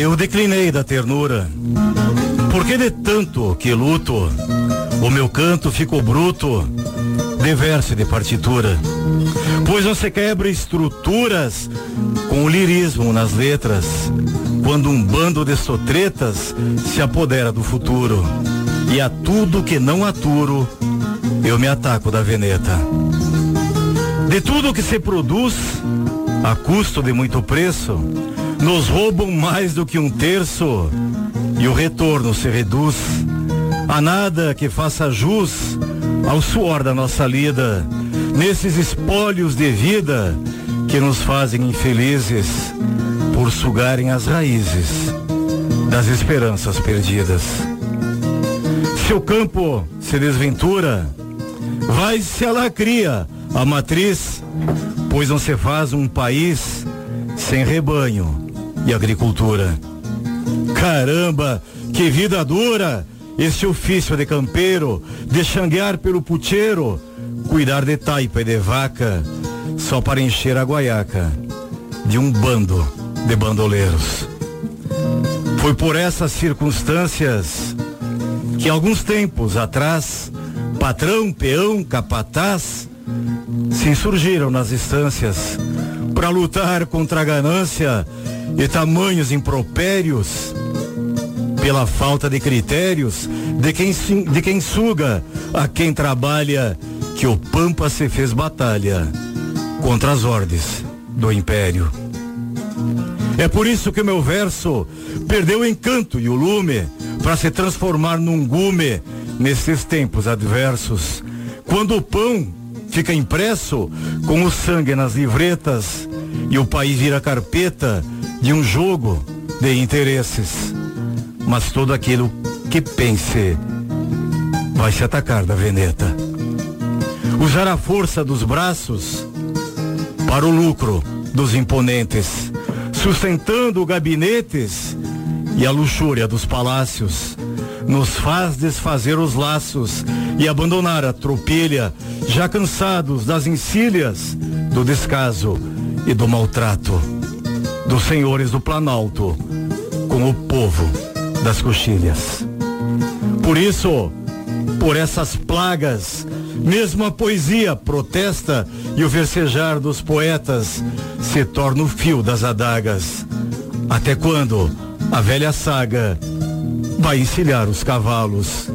Eu declinei da ternura, porque de tanto que luto, o meu canto ficou bruto, de verso de partitura. Pois você quebra estruturas com o lirismo nas letras, quando um bando de sotretas se apodera do futuro. E a tudo que não aturo, eu me ataco da veneta. De tudo que se produz, a custo de muito preço, nos roubam mais do que um terço. E o retorno se reduz. A nada que faça jus ao suor da nossa lida, nesses espólios de vida que nos fazem infelizes por sugarem as raízes das esperanças perdidas. Se o campo se desventura, vai se alacria a matriz, pois não se faz um país sem rebanho e agricultura. Caramba, que vida dura! Esse ofício de campeiro, de xanguear pelo puteiro, cuidar de taipa e de vaca, só para encher a guaiaca de um bando de bandoleiros. Foi por essas circunstâncias que alguns tempos atrás, patrão, peão, capataz, se insurgiram nas instâncias para lutar contra a ganância e tamanhos impropérios pela falta de critérios de quem, de quem suga a quem trabalha que o Pampa se fez batalha contra as ordens do Império. É por isso que o meu verso perdeu o encanto e o lume para se transformar num gume nesses tempos adversos. Quando o pão fica impresso com o sangue nas livretas e o país vira carpeta de um jogo de interesses. Mas todo aquilo que pense vai se atacar da veneta. Usar a força dos braços para o lucro dos imponentes, sustentando gabinetes e a luxúria dos palácios, nos faz desfazer os laços e abandonar a tropilha, já cansados das encilhas, do descaso e do maltrato dos senhores do Planalto com o povo das coxilhas. Por isso, por essas plagas, mesmo a poesia protesta e o versejar dos poetas se torna o fio das adagas. Até quando a velha saga vai encilhar os cavalos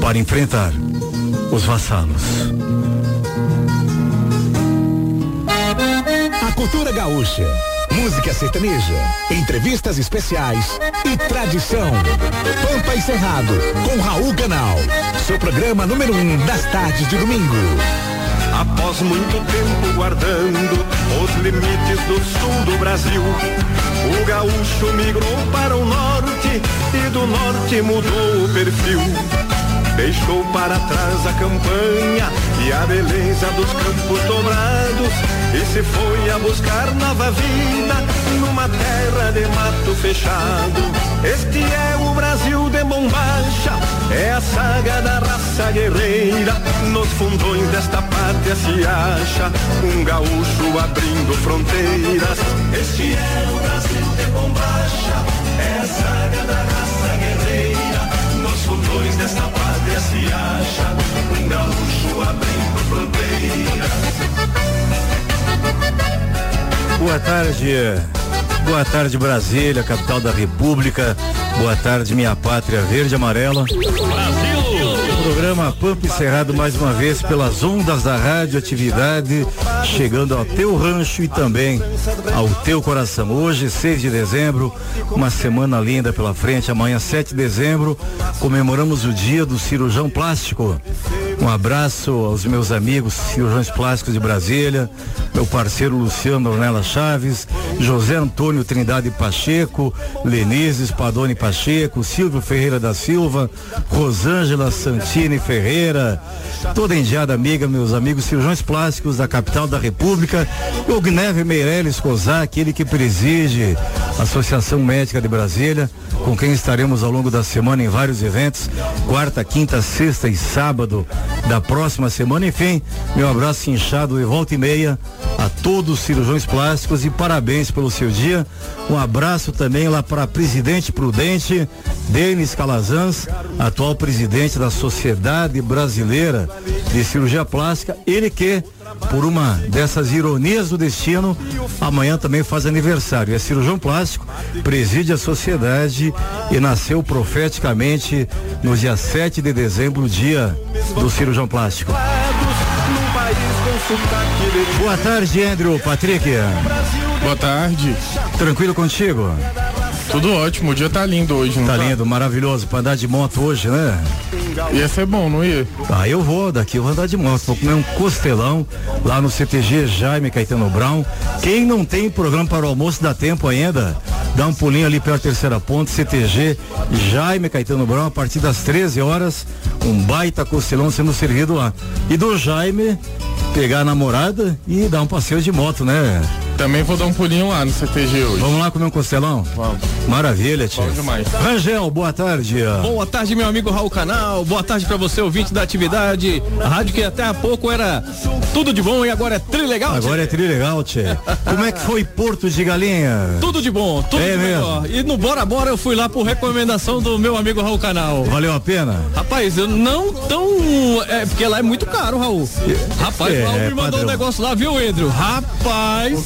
para enfrentar os vassalos. Cultura gaúcha música sertaneja, entrevistas especiais e tradição. Pampa e Cerrado, com Raul Canal. Seu programa número um das tardes de domingo. Após muito tempo guardando os limites do sul do Brasil, o gaúcho migrou para o norte e do norte mudou o perfil. Deixou para trás a campanha e a beleza dos campos dobrados e se foi a buscar nova vida numa terra de mato fechado. Este é o Brasil de bombacha, é a saga da raça guerreira. Nos fundões desta pátria se acha um gaúcho abrindo fronteiras. Este é o Brasil de bombacha, é a saga da raça guerreira. Nos fundões desta pátria se acha um gaúcho abrindo fronteiras. Boa tarde. Boa tarde, Brasília, capital da República. Boa tarde, minha pátria verde e amarela. Brasil! Programa Pampa encerrado mais uma vez pelas ondas da rádio atividade, chegando ao teu rancho e também ao teu coração. Hoje, 6 de dezembro, uma semana linda pela frente. Amanhã, 7 de dezembro, comemoramos o dia do cirurgião plástico. Um abraço aos meus amigos cirurgiões plásticos de Brasília, meu parceiro Luciano Ornella Chaves, José Antônio Trindade Pacheco, Lenise Spadoni Pacheco, Silvio Ferreira da Silva, Rosângela Santini Ferreira, toda endiada amiga, meus amigos cirurgiões plásticos da capital da República, o Gneve Meirelles Kozak, ele que preside a Associação Médica de Brasília, com quem estaremos ao longo da semana em vários eventos, quarta, quinta, sexta e sábado da próxima semana. Enfim, meu abraço inchado de volta e meia a todos os cirurgiões plásticos e parabéns pelo seu dia. Um abraço também lá para presidente prudente, Denis Calazans, atual presidente da Sociedade Brasileira de Cirurgia Plástica, ele que por uma dessas ironias do destino, amanhã também faz aniversário. É cirurgião plástico, preside a sociedade e nasceu profeticamente no dia 7 de dezembro, dia do cirurgião plástico. Boa tarde, Andrew, Patrick. Boa tarde. Tranquilo contigo? Tudo ótimo, o dia tá lindo hoje, tá? Tá lindo, maravilhoso, pra andar de moto hoje, né? Ia ser bom, não ia? Ah, eu vou, daqui eu vou andar de moto, vou comer um costelão lá no CTG Jaime Caetano Brown. Quem não tem programa para o almoço dá tempo ainda, dá um pulinho ali pela terceira ponte, CTG Jaime Caetano Brown, a partir das 13 horas, um baita costelão sendo servido lá. E do Jaime, pegar a namorada e dar um passeio de moto, né? Também vou dar um pulinho lá no CTG hoje. Vamos lá comer um costelão? Vamos. Maravilha, tio. Bom demais. Rangel, boa tarde. Boa tarde, meu amigo Raul Canal. Boa tarde para você, ouvinte da atividade. A rádio que até há pouco era tudo de bom e agora é tri legal. Agora é tri legal, tchê. Como é que foi Porto de Galinha? Tudo de bom, tudo é de mesmo. melhor. E no Bora Bora eu fui lá por recomendação do meu amigo Raul Canal. Valeu a pena? Rapaz, eu não tão. É, porque lá é muito caro, Raul. Rapaz, É, o Raul me mandou padrão. um negócio lá, viu, Andrew? Rapaz.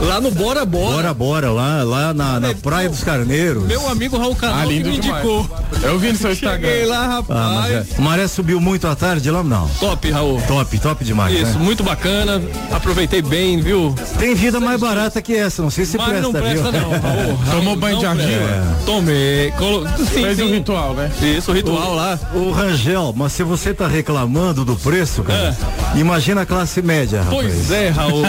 Lá no Bora Bora. Bora, bora, lá, lá na, na Praia dos Carneiros. Meu amigo Raul Canal Ah, me demais. indicou. Eu vi no seu Cheguei Instagram. lá, Ah, mas rapaz. é. O maré subiu muito à tarde lá, não? Top, Raul. Top, top demais, Isso, né? muito bacana. Aproveitei bem, viu? Tem vida mais barata que essa, não sei se Mas presta, não presta viu? não, Raul. Raul, Tomou banho não de argila? presta. Tomei. Colo... Sim, Fez sim. um ritual, né? Isso, o ritual lá. Ô Rangel, mas se você tá reclamando do preço, cara, imagina a classe média, rapaz. Pois é, Raul.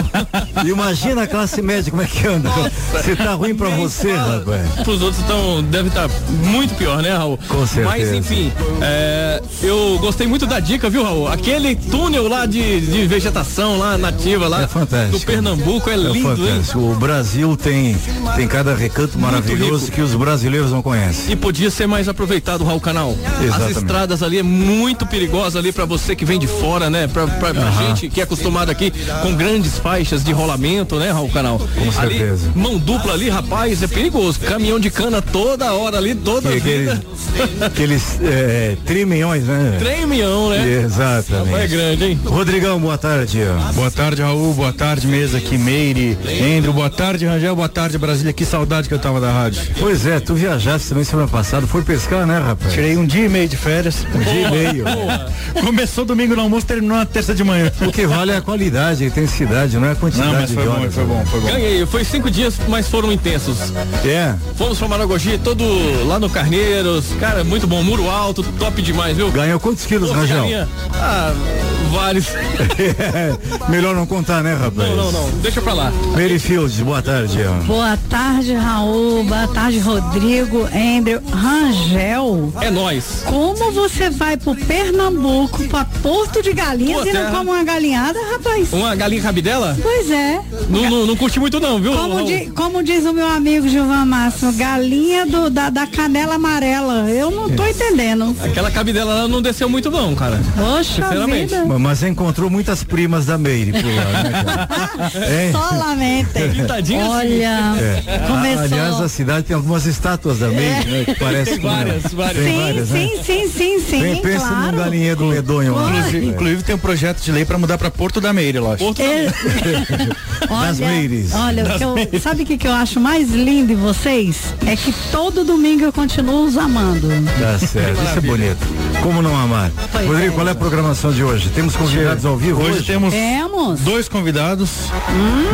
Imagina a classe média, como é que anda? Você tá ruim pra você, rapaz. Pros outros então deve estar muito pior, né, Raul? Com certeza. Mas enfim, é, eu gostei muito da dica, viu, Raul? Aquele túnel lá de, de vegetação lá nativa lá É fantástico. do Pernambuco é, É lindo, hein? fantástico. O Brasil tem, tem cada recanto maravilhoso rico. que os brasileiros não conhecem. E podia ser mais aproveitado, Raul Canal. As Exatamente. estradas ali é muito perigosa ali pra você que vem de fora, né? Pra, pra, pra gente que é acostumado aqui com grandes faixas de rolamento, né, Raul Canal? Com certeza. mão dupla ali, rapaz, é perigoso. Caminhão de cana toda hora ali, toda Que- Aqueles, vida. aqueles é, triminhões, né? Tremião, né? Exatamente. É grande, hein? Rodrigão, boa tarde. Boa tarde, Raul. Boa tarde, mesa aqui, Meire. Andrew, boa tarde, Rangel. Boa tarde, Brasília. Que saudade que eu tava da rádio. Pois é, tu viajaste também semana passada, foi pescar, né, rapaz? Tirei um dia e meio de férias. um dia e meio. Começou domingo no almoço, terminou na terça de manhã. O que vale é a qualidade, a intensidade, não é a quantidade Não, mas foi de bom, foi bom, foi bom. Ganhei, foi cinco dias, mas foram intensos. É, Fomos pra Maragogi, todo lá no Carneiros, cara, muito bom, muro alto, top demais, viu? ganhou quantos quilos, Rangel? Ah, vários. Melhor não contar, né, rapaz? Não, não, não, deixa pra lá. Mary Fields, boa tarde. Boa tarde, Raul. Boa tarde, Rodrigo, Andrew, Rangel. É nós. Como você vai pro Pernambuco, pra Porto de Galinhas e não terra- come uma galinhada, rapaz? Uma galinha cabidela? Pois é. Não, não, não curti muito não, viu? Como, di- como diz o meu amigo Gilvan Máximo, galinha do- da, da canela amarela. Eu não tô entendendo. Aquela cabidela lá não desceu muito não, cara. Poxa Sinceramente. vida. Mas encontrou muitas primas da Meire por lá, né? Só lamentem. Assim. Olha, começou. Aliás, a cidade tem algumas estátuas da Meire, né? Que parece Tem várias, com... várias. Tem sim, várias, né? sim, sim, sim, sim, Tem- pensa claro. num galinhedo medonho. Inclusive, inclusive tem um projeto de lei pra mudar pra Porto da Meire, lógico. Porto É, Das Olha, o que eu- sabe o que, que eu acho mais lindo em vocês? É que todo domingo eu continuo os amando. Tá certo, isso é bonito. Como não amar? Pois Rodrigo, é. qual é a programação de hoje? Temos convidados ao vivo Hoje hoje? temos Temos. dois convidados.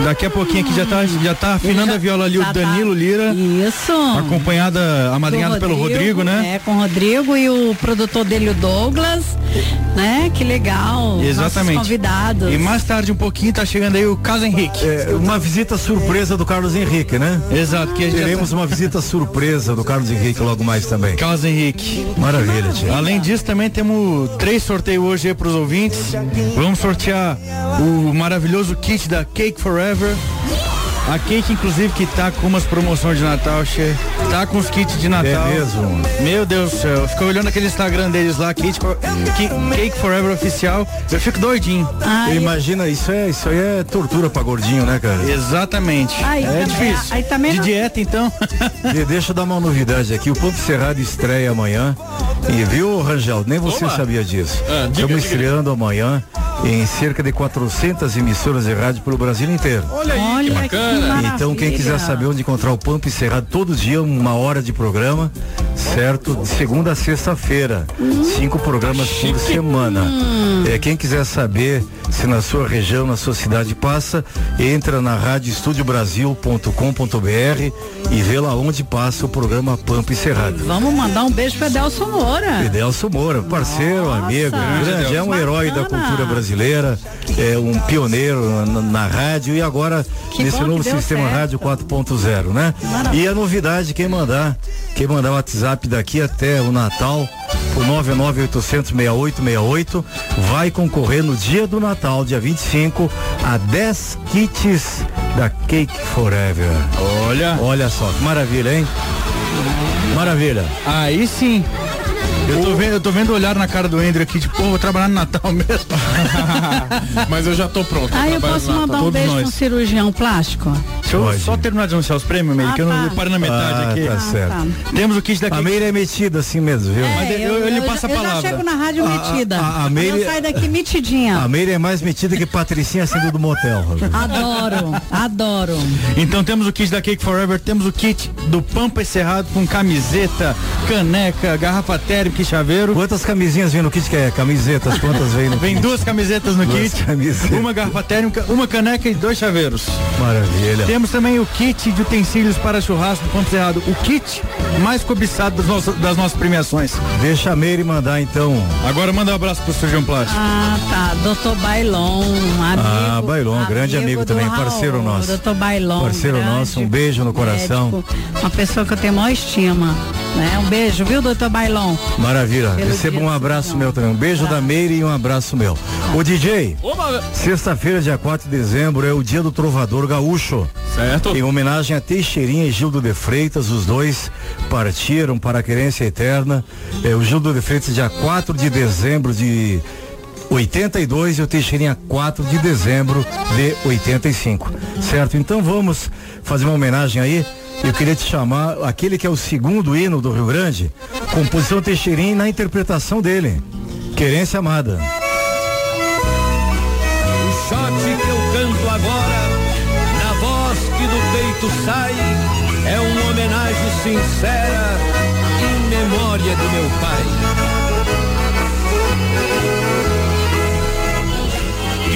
Daqui a pouquinho aqui já tá, já tá afinando a viola ali o Já tá- Danilo Lira, Isso. acompanhada, amadrinhada pelo Rodrigo, né? É, com o Rodrigo e o produtor dele, o Douglas. Né? Que legal. Exatamente. Nossos convidados. E mais tarde um pouquinho tá chegando aí o Caso Henrique. É, uma visita surpresa do Carlos Henrique, né? Exato, que a gente Teremos uma visita surpresa do Carlos Henrique logo mais também. Carlos Henrique. Maravilha, tia. Além disso, também temos três sorteios hoje aí pros ouvintes. Vamos sortear o maravilhoso kit da Cake Forever. A Cake, inclusive, que tá com umas promoções de Natal, che. Tá com os kits de Natal. É mesmo? Meu Deus do céu. Fica olhando aquele Instagram deles lá, For- Ki- Cake Forever Oficial. Eu fico doidinho. Ai, Imagina, isso é, isso aí é tortura pra gordinho, né, cara? Exatamente. Aí é também- difícil. aí também de não- dieta, então. E deixa eu dar uma novidade aqui. O Pampo Cerrado estreia amanhã. E viu, Rangel? Nem você Oba. sabia disso. Ah, Estamos estreando amanhã em cerca de 400 emissoras de rádio pelo Brasil inteiro. Olha aí, Olha que que bacana. maravilha. Então quem quiser saber onde encontrar o Pampo Cerrado todo dia, uma hora de programa, certo? De segunda a sexta-feira. Cinco programas por semana. É, quem quiser saber se na sua região, na sua cidade passa, entra na radioestudiobrasil.com.br e vê lá onde passa o programa Pampo Cerrado. Vamos mandar um beijo pro Edelson Moura. Edelso Moura, parceiro, Nossa. amigo, grande, é um herói da cultura brasileira, é um pioneiro na, na rádio e agora Que nesse novo sistema certo. rádio 4.0, né? Maravilha. E a novidade, quem mandar, quem mandar o WhatsApp daqui até o Natal, o 998006868, vai concorrer no dia do Natal, dia 25, a 10 kits da Cake Forever. Olha. Olha só, que maravilha, hein? Maravilha. Aí sim. Eu tô, vendo, eu tô vendo o olhar na cara do Andrew aqui, tipo, pô, vou trabalhar no Natal mesmo. Mas eu já tô pronto. Ah, eu trabalho posso mandar um todos beijo um cirurgião plástico? Deixa eu Pode. só terminar de anunciar os prêmios, Meire, Ah, que eu, não, tá. eu paro na metade Ah, aqui. tá certo. tá. Temos o kit da A Meire é metida assim mesmo, viu? Mas eu- eu lhe já- passo a Eu já palavra. chego na rádio A- metida. a- a Meire- Eu saio daqui metidinha. A Meire é mais metida que Patricinha sendo do motel. Adoro, adoro. Então temos o kit da Cake Forever, temos o kit do Pampa Encerrado com camiseta, caneca, garrafa térmica chaveiro. Quantas camisinhas vem no kit que é? Camisetas, quantas vem no Vem kit? duas camisetas no Duas kit, camisetas. uma garrafa térmica, uma caneca e dois chaveiros. Maravilha. Temos também o kit de utensílios para churrasco do Pampa Encerrado, o kit mais cobiçado das nossas, das nossas premiações. Deixa a Meire mandar então. Agora manda um abraço pro Surgião Plástico. Ah, tá. Doutor Bailon, amigo. Ah, Bailon, grande amigo também, Raul, parceiro nosso. Doutor Bailon. Parceiro grande nosso, um beijo no coração. médico, uma pessoa que eu tenho maior estima. Né? Um beijo, viu, doutor Bailon? Maravilha. Receba um abraço meu também. Um beijo da Meire e um abraço meu. O DJ, sexta-feira, dia 4 de dezembro, é o dia do trovador gaúcho. certo. Em homenagem a Teixeirinha e Gildo de Freitas, os dois partiram para a querência eterna. É, o Gildo de Freitas, dia 4 de dezembro de 82 e o Teixeirinha 4 de dezembro de 85. Certo? Então vamos fazer uma homenagem aí. Eu queria te chamar aquele que é o segundo hino do Rio Grande, composição Teixeirinha na interpretação dele. Querência Amada. O shot que eu canto agora, na voz que do peito sai, é uma homenagem sincera em memória do meu pai.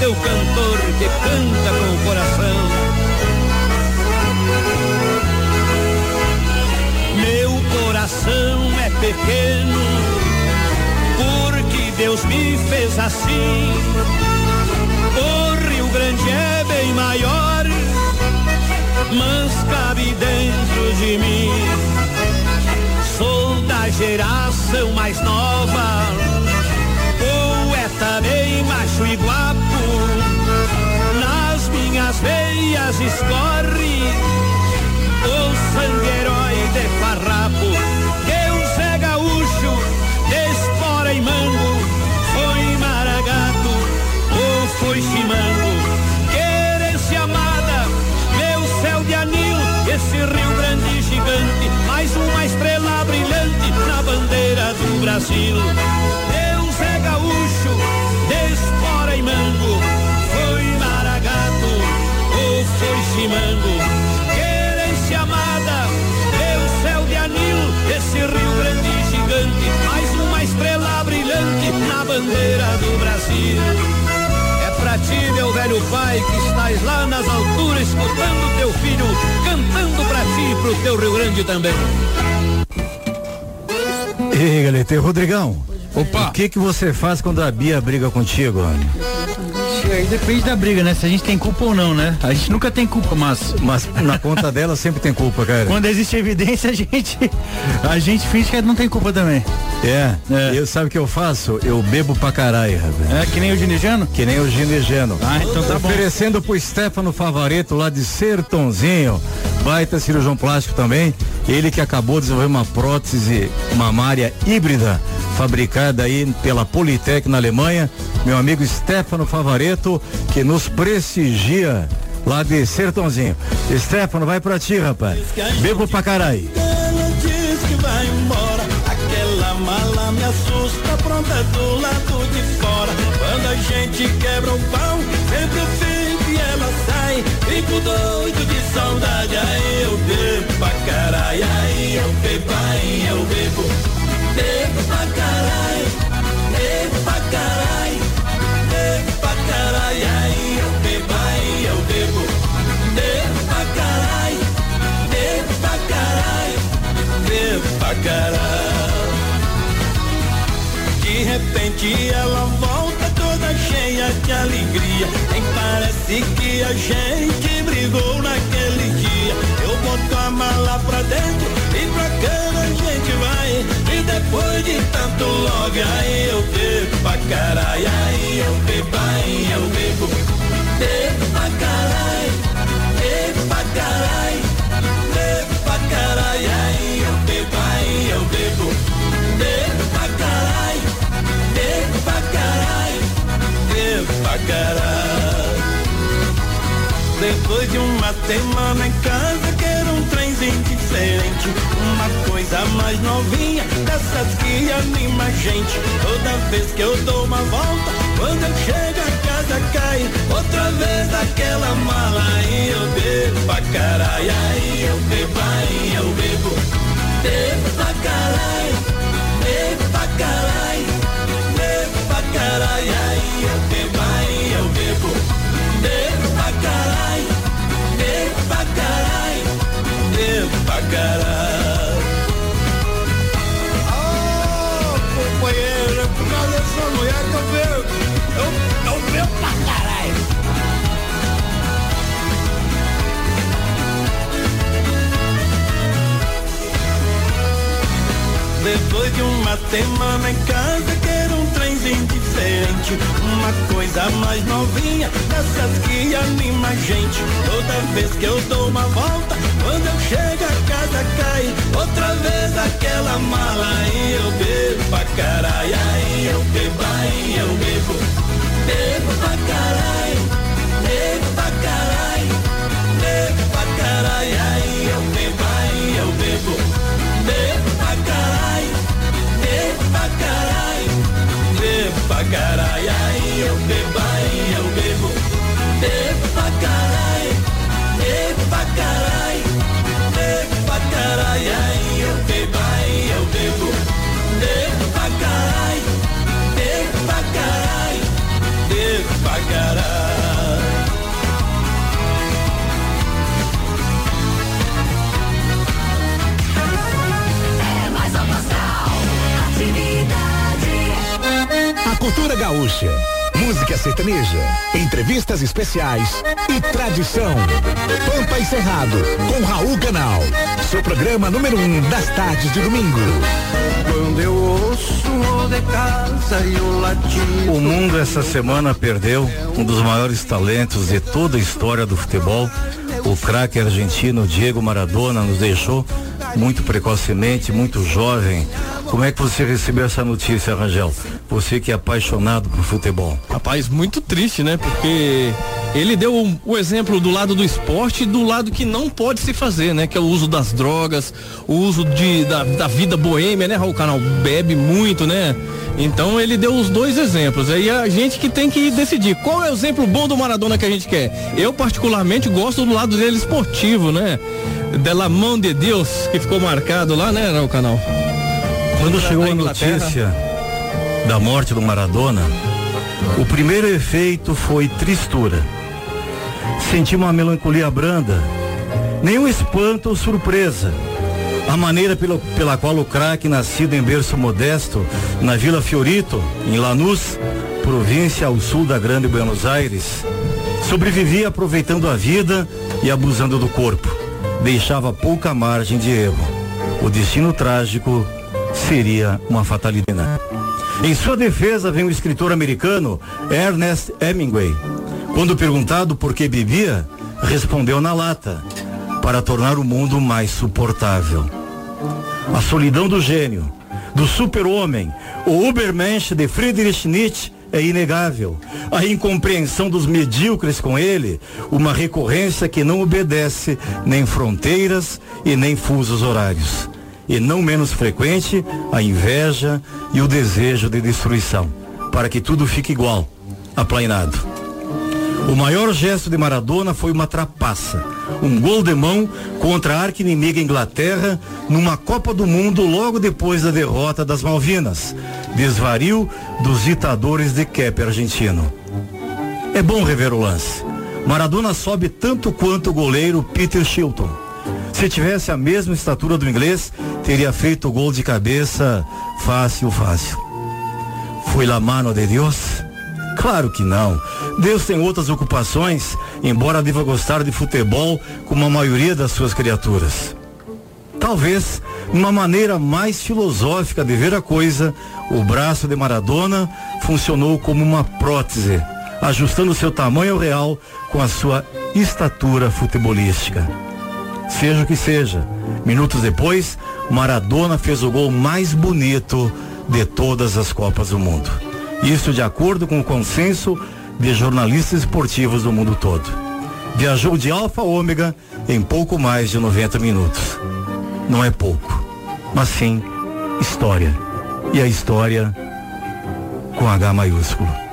teu cantor que canta com o coração. Meu coração é pequeno, porque Deus me fez assim. O Rio Grande é bem maior, mas cabe dentro de mim. Sou da geração mais nova, poeta bem macho e guapo. Veias escorre o sangue herói de farrapo. Deus é gaúcho, de espora e mango, foi maragato ou foi chimango. Querência amada, meu céu de anil, esse Rio Grande gigante, mais uma estrela brilhante na bandeira do Brasil. Deus é gaúcho, de espora e mango, foi chimango. Querência amada, meu céu de anil, esse Rio Grande gigante, mais uma estrela brilhante na bandeira do Brasil. É pra ti, meu velho pai, que estás lá nas alturas, escutando teu filho, cantando pra ti e pro teu Rio Grande também. Ei, galera, Rodrigão. Opa. O que que você faz quando a Bia briga contigo? Aí depende da briga, né? Se a gente tem culpa ou não, né? A gente nunca tem culpa, mas Mas na conta dela sempre tem culpa, cara. quando existe evidência, a gente a gente finge que não tem culpa também. É, É. eu sabe o que eu faço? Eu bebo pra caralho, rapaz. É que nem o ginejano? Que nem o ginegeno. Ah, então tá bom. Oferecendo pro Stefano Favareto lá de Sertãozinho. Baita cirurgião plástico também. Ele que acabou de desenvolver uma prótese mamária híbrida, fabricada aí pela Politec na Alemanha. Meu amigo Stefano Favareto, que nos prestigia lá de Sertãozinho. Stefano, vai pra ti, rapaz. Bebo pra caralho. Aquela mala me assusta, pronta do lado de fora. Quando a gente quebra o pau, sempre eu fico e ela sai. Fico doido de saudade, aí eu bebo pra caralho. Aí eu bebo, aí eu bebo. Bebo pra caralho, caralho, aí eu bebo, aí eu bebo. Bebo pra caralho, bebo pra caralho bebo pra caralho. De repente ela volta toda cheia de alegria. Nem parece que a gente brigou naquele dia. Boto a mala pra dentro e pra cama a gente vai. E depois de tanto logo, aí eu bebo pra caralho. Aí eu bebo, aí eu bebo. Bebo pra caralho, bebo pra caralho. Bebo pra caralho, aí eu bebo, aí eu bebo. Bebo pra caralho, bebo pra caralho, bebo pra caralho. Depois de uma semana em casa, quero um trenzinho diferente. Uma coisa mais novinha, dessas que anima a gente. Toda vez que eu dou uma volta, quando eu chego a casa cai. Outra vez aquela mala, aí eu bebo pra caralho. Aí eu bebo, aí eu bebo. Bebo pra caralho, bebo pra caralho. Bebo pra caralho, aí eu bebo, pra caralho. Oh, companheiro, é por causa dessa mulher que eu bebo. Eu, eu bebo pra caralho. Depois de uma semana em casa, trenzinho diferente. Uma coisa mais novinha, dessas que anima a gente. Toda vez que eu dou uma volta, quando eu chego a casa cai. Outra vez aquela mala, aí eu bebo pra caralho. Aí eu bebo, aí eu bebo. Bebo pra caralho, bebo pra caralho. Bebo pra caralho, aí eu bebo, aí eu bebo. Bebo pra caralho, bebo pra caralho, pra caralho, aí eu bebo. Cultura gaúcha, música sertaneja, entrevistas especiais e tradição. Pampa e Cerrado, com Raul Canal. Seu programa número um das tardes de domingo. Quando eu ouço o de casa e o latido. O mundo essa semana perdeu um dos maiores talentos de toda a história do futebol. O craque argentino Diego Maradona nos deixou muito precocemente, muito jovem. Como é que você recebeu essa notícia, Rangel? Você que é apaixonado por futebol. Rapaz, muito triste, né? Porque ele deu o, o exemplo do lado do esporte e do lado que não pode se fazer, né? Que é o uso das drogas, o uso de, da, da vida boêmia, né, Raul Canal? Bebe muito, né? Então ele deu os dois exemplos. Aí a gente que tem que decidir qual é o exemplo bom do Maradona que a gente quer. Eu particularmente gosto do lado dele esportivo, né? De la mão de Deus, que ficou marcado lá, né, Raul Canal? Quando chegou a notícia da morte do Maradona, o primeiro efeito foi tristura. Senti uma melancolia branda, nenhum espanto ou surpresa. A maneira pela, pela qual o craque, nascido em berço modesto, na Vila Fiorito, em Lanús, província ao sul da Grande Buenos Aires, sobrevivia aproveitando a vida e abusando do corpo. Deixava pouca margem de erro. O destino trágico seria uma fatalidade. Em sua defesa vem o escritor americano Ernest Hemingway. Quando perguntado por que bebia, respondeu na lata: para tornar o mundo mais suportável. A solidão do gênio, do super-homem, o Ubermensch de Friedrich Nietzsche é inegável. A incompreensão dos medíocres com ele, uma recorrência que não obedece nem fronteiras e nem fusos horários. E não menos frequente, a inveja e o desejo de destruição, para que tudo fique igual, aplainado. O maior gesto de Maradona foi uma trapaça, um gol de mão contra a arqui-inimiga Inglaterra numa Copa do Mundo logo depois da derrota das Malvinas, desvario dos ditadores de Kepp argentino. É bom rever o lance. Maradona sobe tanto quanto o goleiro Peter Shilton. Se tivesse a mesma estatura do inglês, teria feito o gol de cabeça fácil, fácil. Foi la mano de Deus? Claro que não. Deus tem outras ocupações, embora deva gostar de futebol como a maioria das suas criaturas. Talvez, numa maneira mais filosófica de ver a coisa, o braço de Maradona funcionou como uma prótese, ajustando seu tamanho real com a sua estatura futebolística. Seja o que seja, minutos depois, Maradona fez o gol mais bonito de todas as Copas do Mundo. Isso de acordo com o consenso de jornalistas esportivos do mundo todo. Viajou de Alfa a Ômega em pouco mais de 90 minutos. Não é pouco, mas sim história. E a história com H maiúsculo.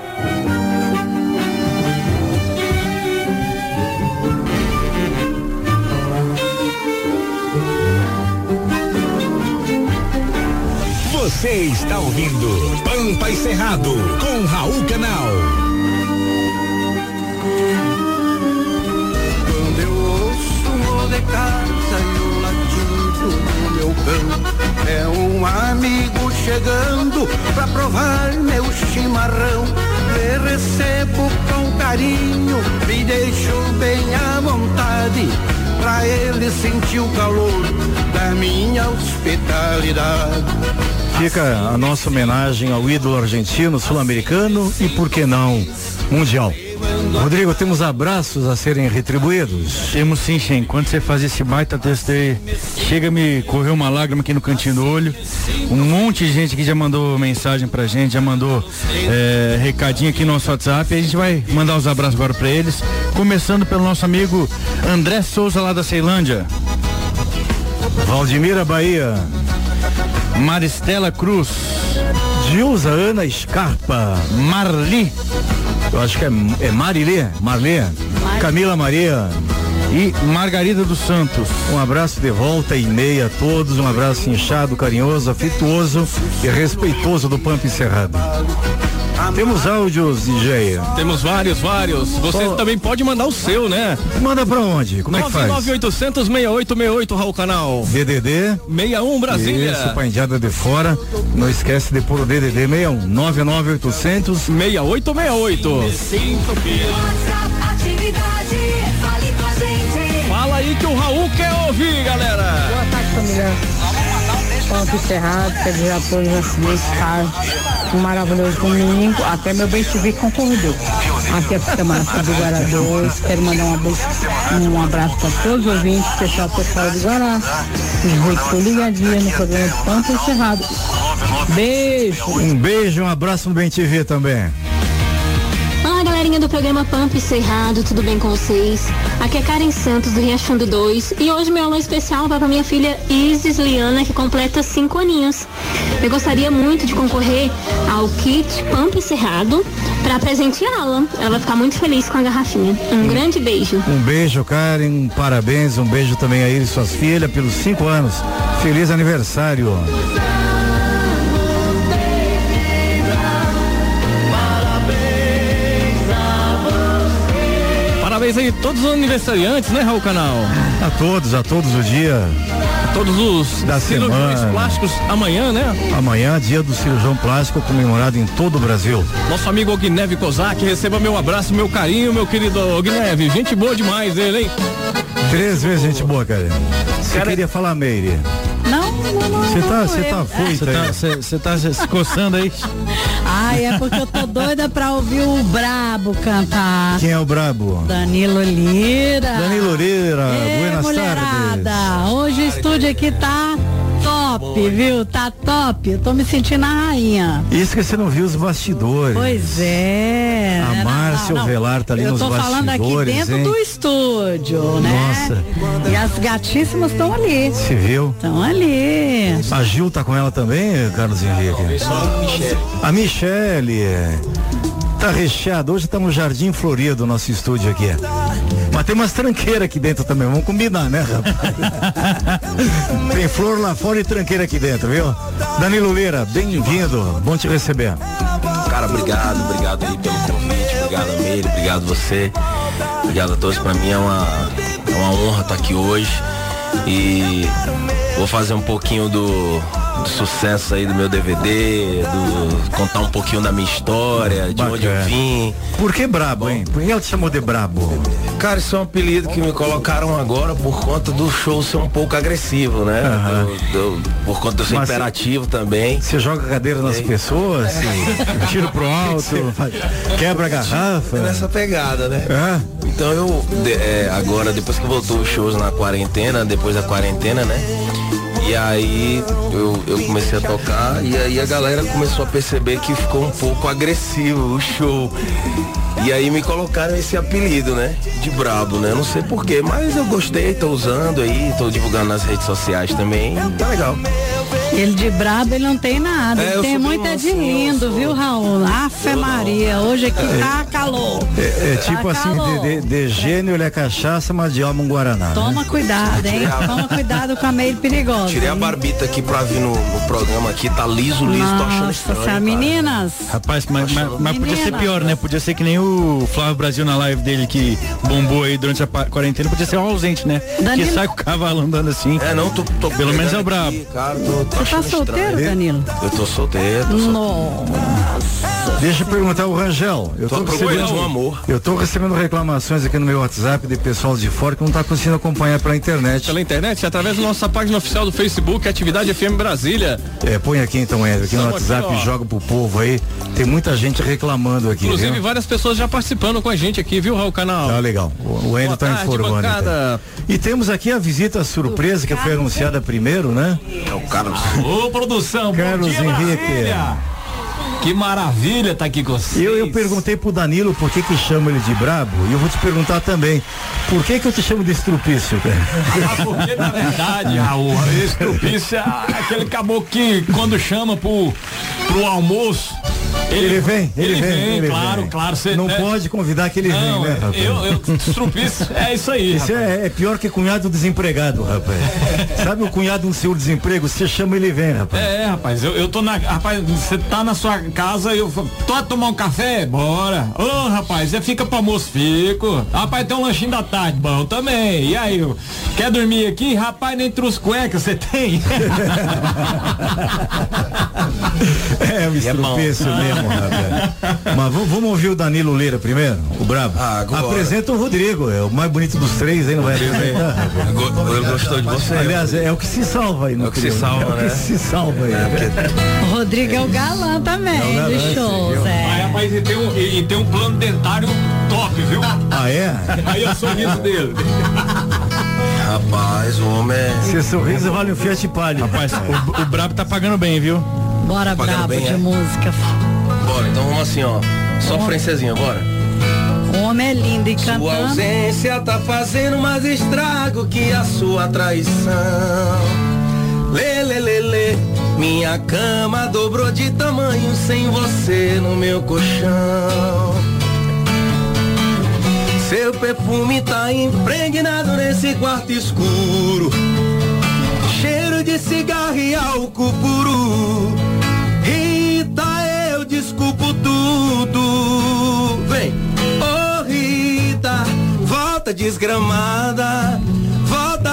Você está ouvindo Pampa e Cerrado com Raul Canal. Quando eu ouço casa e o latido no meu cão É um amigo chegando pra provar meu chimarrão. Me recebo com carinho, me deixo bem à vontade. Pra ele sentir o calor da minha hospitalidade Fica a nossa homenagem ao ídolo argentino, sul-americano e, por que não, mundial. Rodrigo, temos abraços a serem retribuídos? Temos sim, Shen. Quando você faz esse baita texto aí, chega me correu uma lágrima aqui no cantinho do olho. Um monte de gente que já mandou mensagem pra gente, já mandou eh, recadinho aqui no nosso WhatsApp. A gente vai mandar os abraços agora pra eles. Começando pelo nosso amigo André Souza lá da Ceilândia. Valdemira Bahia, Maristela Cruz, Dilza Ana Scarpa, Marli, Eu acho que é, é Marilê, Marlê, Camila Maria. E Margarida dos Santos. Um abraço de volta e meia a todos, um abraço inchado, carinhoso, afetuoso e respeitoso do Pampa Encerrado. Temos áudios, DJ. Temos vários, vários. Você Só- também pode mandar o seu, né? Manda pra onde? Como é que faz? 99800 6868, Raul Canal. DDD. 61 Brasília. Isso, pra indiada de fora. Não esquece de pôr o DDD 61 99800 6868. Fala aí que o Raul quer ouvir, galera. Boa tarde, família. Ponto encerrado, quer dizer a todos os acidentes, cara. Um maravilhoso domingo. Até meu bem te concordou. Aqui é a Semana do Guará 2. Quero mandar um abraço, um abraço para todos os ouvintes, pessoal pessoal do Guará. Estou ligadinha no programa Ponto Encerrado. Beijo. Um beijo, um abraço no Bem TV também. Do programa Pamp Cerrado, tudo bem com vocês? Aqui é Karen Santos, do Riachando 2, e hoje meu alô especial vai para minha filha Isis Liana, que completa 5 aninhos. Eu gostaria muito de concorrer ao kit Pamp Cerrado para presenteá-la. Ela vai ficar muito feliz com a garrafinha. Um grande beijo. Um beijo, Karen, um parabéns, um beijo também a e suas filhas pelos cinco anos. Feliz aniversário. Parabéns aí a todos os aniversariantes, né, Raul Canal? A todos, a todos o dia. Todos os Da cirurgiões semana. plásticos amanhã, né? Amanhã, dia do cirurgião plástico, comemorado em todo o Brasil. Nosso amigo Ogneve Kozak, receba meu abraço, meu carinho, meu querido Ogneve. Gente boa demais ele, hein? Três vezes gente boa, Karen. Você Cara- queria falar, Meire? Não, não, não. Você tá, você tá foita Você tá, cê- cê tá se coçando aí? Ai, é porque eu tô doida pra ouvir o Brabo cantar. Quem é o brabo? Danilo Lira. Danilo Lira, Ê, buenas mulherada, tardes. hoje o estúdio aqui tá top, viu? Tá top. Eu tô me sentindo a rainha. Isso que você não viu os bastidores. Pois é. A Márcia não, não. Ovelar tá ali Eu nos tô falando aqui bastidores, dentro hein? do estúdio, né? Nossa. E as gatíssimas estão ali. Se viu? Estão ali. A Gil tá com ela também, Carlos Henrique? A Michele. Tá recheado. Hoje tá no Jardim Florido, nosso estúdio aqui. Mas tem umas tranqueiras aqui dentro também. Vamos combinar, né, rapaz? tem flor lá fora e tranqueira aqui dentro, viu? Danilo Lira, bem-vindo. Bom te receber. Cara, obrigado, obrigado aí pelo convite, obrigado a Meire, obrigado você, obrigado a todos. Pra mim é uma, é uma honra estar aqui hoje e vou fazer um pouquinho do, do sucesso aí do meu DVD, do, contar um pouquinho da minha história, de onde eu Bacana. vim. Por que brabo, hein? Por que ela te chamou de brabo? Cara, isso é um apelido que me colocaram agora por conta do show ser um pouco agressivo, né? Aham. Do- do- por conta eu ser Mas imperativo também. Você joga cadeira nas pessoas? Tiro pro alto, quebra a garrafa. É nessa pegada, né? É? Então eu, de- é, agora, depois que voltou os shows na quarentena, depois da quarentena, né? E aí eu, eu comecei a tocar e aí a galera começou a perceber que ficou um pouco agressivo o show. E aí me colocaram esse apelido, né? De brabo, né? Não sei porquê, mas eu gostei, tô usando aí, tô divulgando nas redes sociais também. Tá legal. Ele de brabo, ele não tem nada. É, tem muita de mansinho, eu lindo, viu, Raul? Afe Maria, hoje aqui tá calor. É, é tipo Tá assim, calor. de, de, de gênio ele é cachaça, mas de alma um guaraná. né? Toma cuidado, hein? Toma cuidado com a meio perigosa. Tirei a hein? barbita aqui pra vir no, no programa aqui, tá liso, liso, tô achando Nossa estranho. senhora, cara. meninas. Rapaz, mas, mas, mas podia ser pior, né? Podia ser que nem o Flávio Brasil na live dele que bombou aí durante a quarentena, podia ser um ausente, né? Danilo- Que sai com o cavalo andando assim. É, não, tô, tô Pelo menos é o brabo. aqui, Cara, tô, tô Você tá solteiro, estranho. Danilo? Eu tô solteiro, tô solteiro. Nossa. Deixa eu perguntar o Rangel. Eu Tô tô, procurando recebendo, um amor. eu tô recebendo reclamações aqui no meu WhatsApp de pessoal de fora que não tá conseguindo acompanhar pela internet. Pela internet, através da nossa página oficial do Facebook, Atividade FM Brasília. É, põe aqui então, André, aqui no Estamos aqui, WhatsApp ó. joga pro povo aí. Tem muita gente reclamando aqui. Inclusive, viu? várias pessoas já participando com a gente aqui, viu, Raul Canal? Tá legal. O, o Endo Boa tá tarde, informando. então. E temos aqui a visita surpresa que foi anunciada primeiro, né? É o Carlos. Ô, produção, Carlos Henrique. Brasília. Que maravilha tá aqui com você. Eu, eu perguntei pro Danilo por que que chama ele de brabo e eu vou te perguntar também, por que que eu te chamo de estrupício? Ah, porque na verdade, Raul, estrupício é aquele caboclo que quando chama pro, pro almoço. Ele, vem, ele, ele vem, vem, ele claro, vem. claro. Cê, Não né? pode convidar que ele Não, vem, né, rapaz? eu, eu, estrupício, é isso aí. Isso é, é pior que cunhado desempregado, rapaz. Sabe o cunhado no seu desemprego? Você chama ele vem, rapaz. É, rapaz, eu, eu tô na. Rapaz, você tá na sua casa e eu falo, tô tomar um café? Bora. Ô, rapaz, você fica pra almoço? Fico. Rapaz, tem um lanchinho da tarde, bom também. E aí, eu- quer dormir aqui? Rapaz, nem trus cuecas você tem. É, o estrupício mesmo, rapaz. Mas vamos, vamos ouvir o Danilo Leira primeiro, o brabo. Ah, agora. Apresenta o Rodrigo, é o mais bonito dos três, hein? Não vai apresentar, rapaz? Go- Ele gostou de você. Aliás, é o que se salva aí no É o que se salva, É o né? que se salva aí. O Rodrigo é o galã também É o galã, dos shows, é. rapaz, e tem, um, e, e tem um plano dentário top, viu? Ah, é? Aí é o sorriso dele. Rapaz, o homem é. Seu sorriso vale um Fiat Palio. Rapaz, o, o Brabo tá pagando bem, viu? Bora Pagando brabo bem, de é? música. Bora, então vamos assim, ó. Só francesinha, bora. O homem é lindo e Sua cantando. ausência tá fazendo mais estrago que a sua traição. Lê, lê, lê, lê. Minha cama dobrou de tamanho sem você no meu colchão. Seu perfume tá impregnado nesse quarto escuro. Cheiro de cigarro e álcool puro. Rita, eu desculpo tudo. Vem, ô Rita, volta desgramada.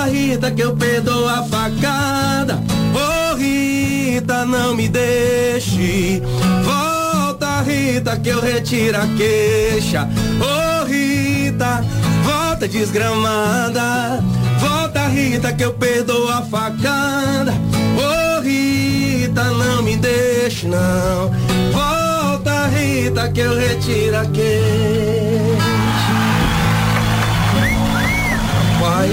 Rita, que eu perdoo a facada. Ô Rita, não me deixe. Volta, Rita, que eu retiro a queixa. Ô Rita, volta desgramada. Volta, Rita, que eu perdoo a facada. Ô Rita, não me deixe, não. Volta, Rita, que eu retiro a queixa. Uma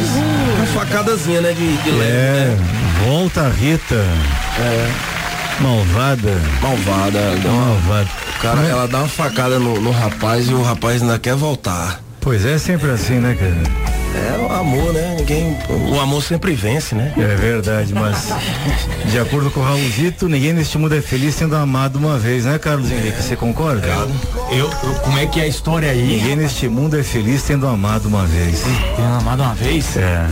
facadazinha, né, de, de leve, É, né? volta Rita. É. Malvada. Malvada. dá uma- Malvada. Cara, ela dá uma facada no, no rapaz e o rapaz ainda quer voltar. Pois é, sempre assim, né, cara? É o amor, né? Ninguém. O amor sempre vence, né? É verdade, mas de acordo com o Raulzito, ninguém neste mundo é feliz sendo amado uma vez, né, Carlos Henrique? Você concorda? Eu, eu- como é que é a história aí? Ninguém neste mundo é feliz sendo amado uma vez. Tem amado uma vez? É.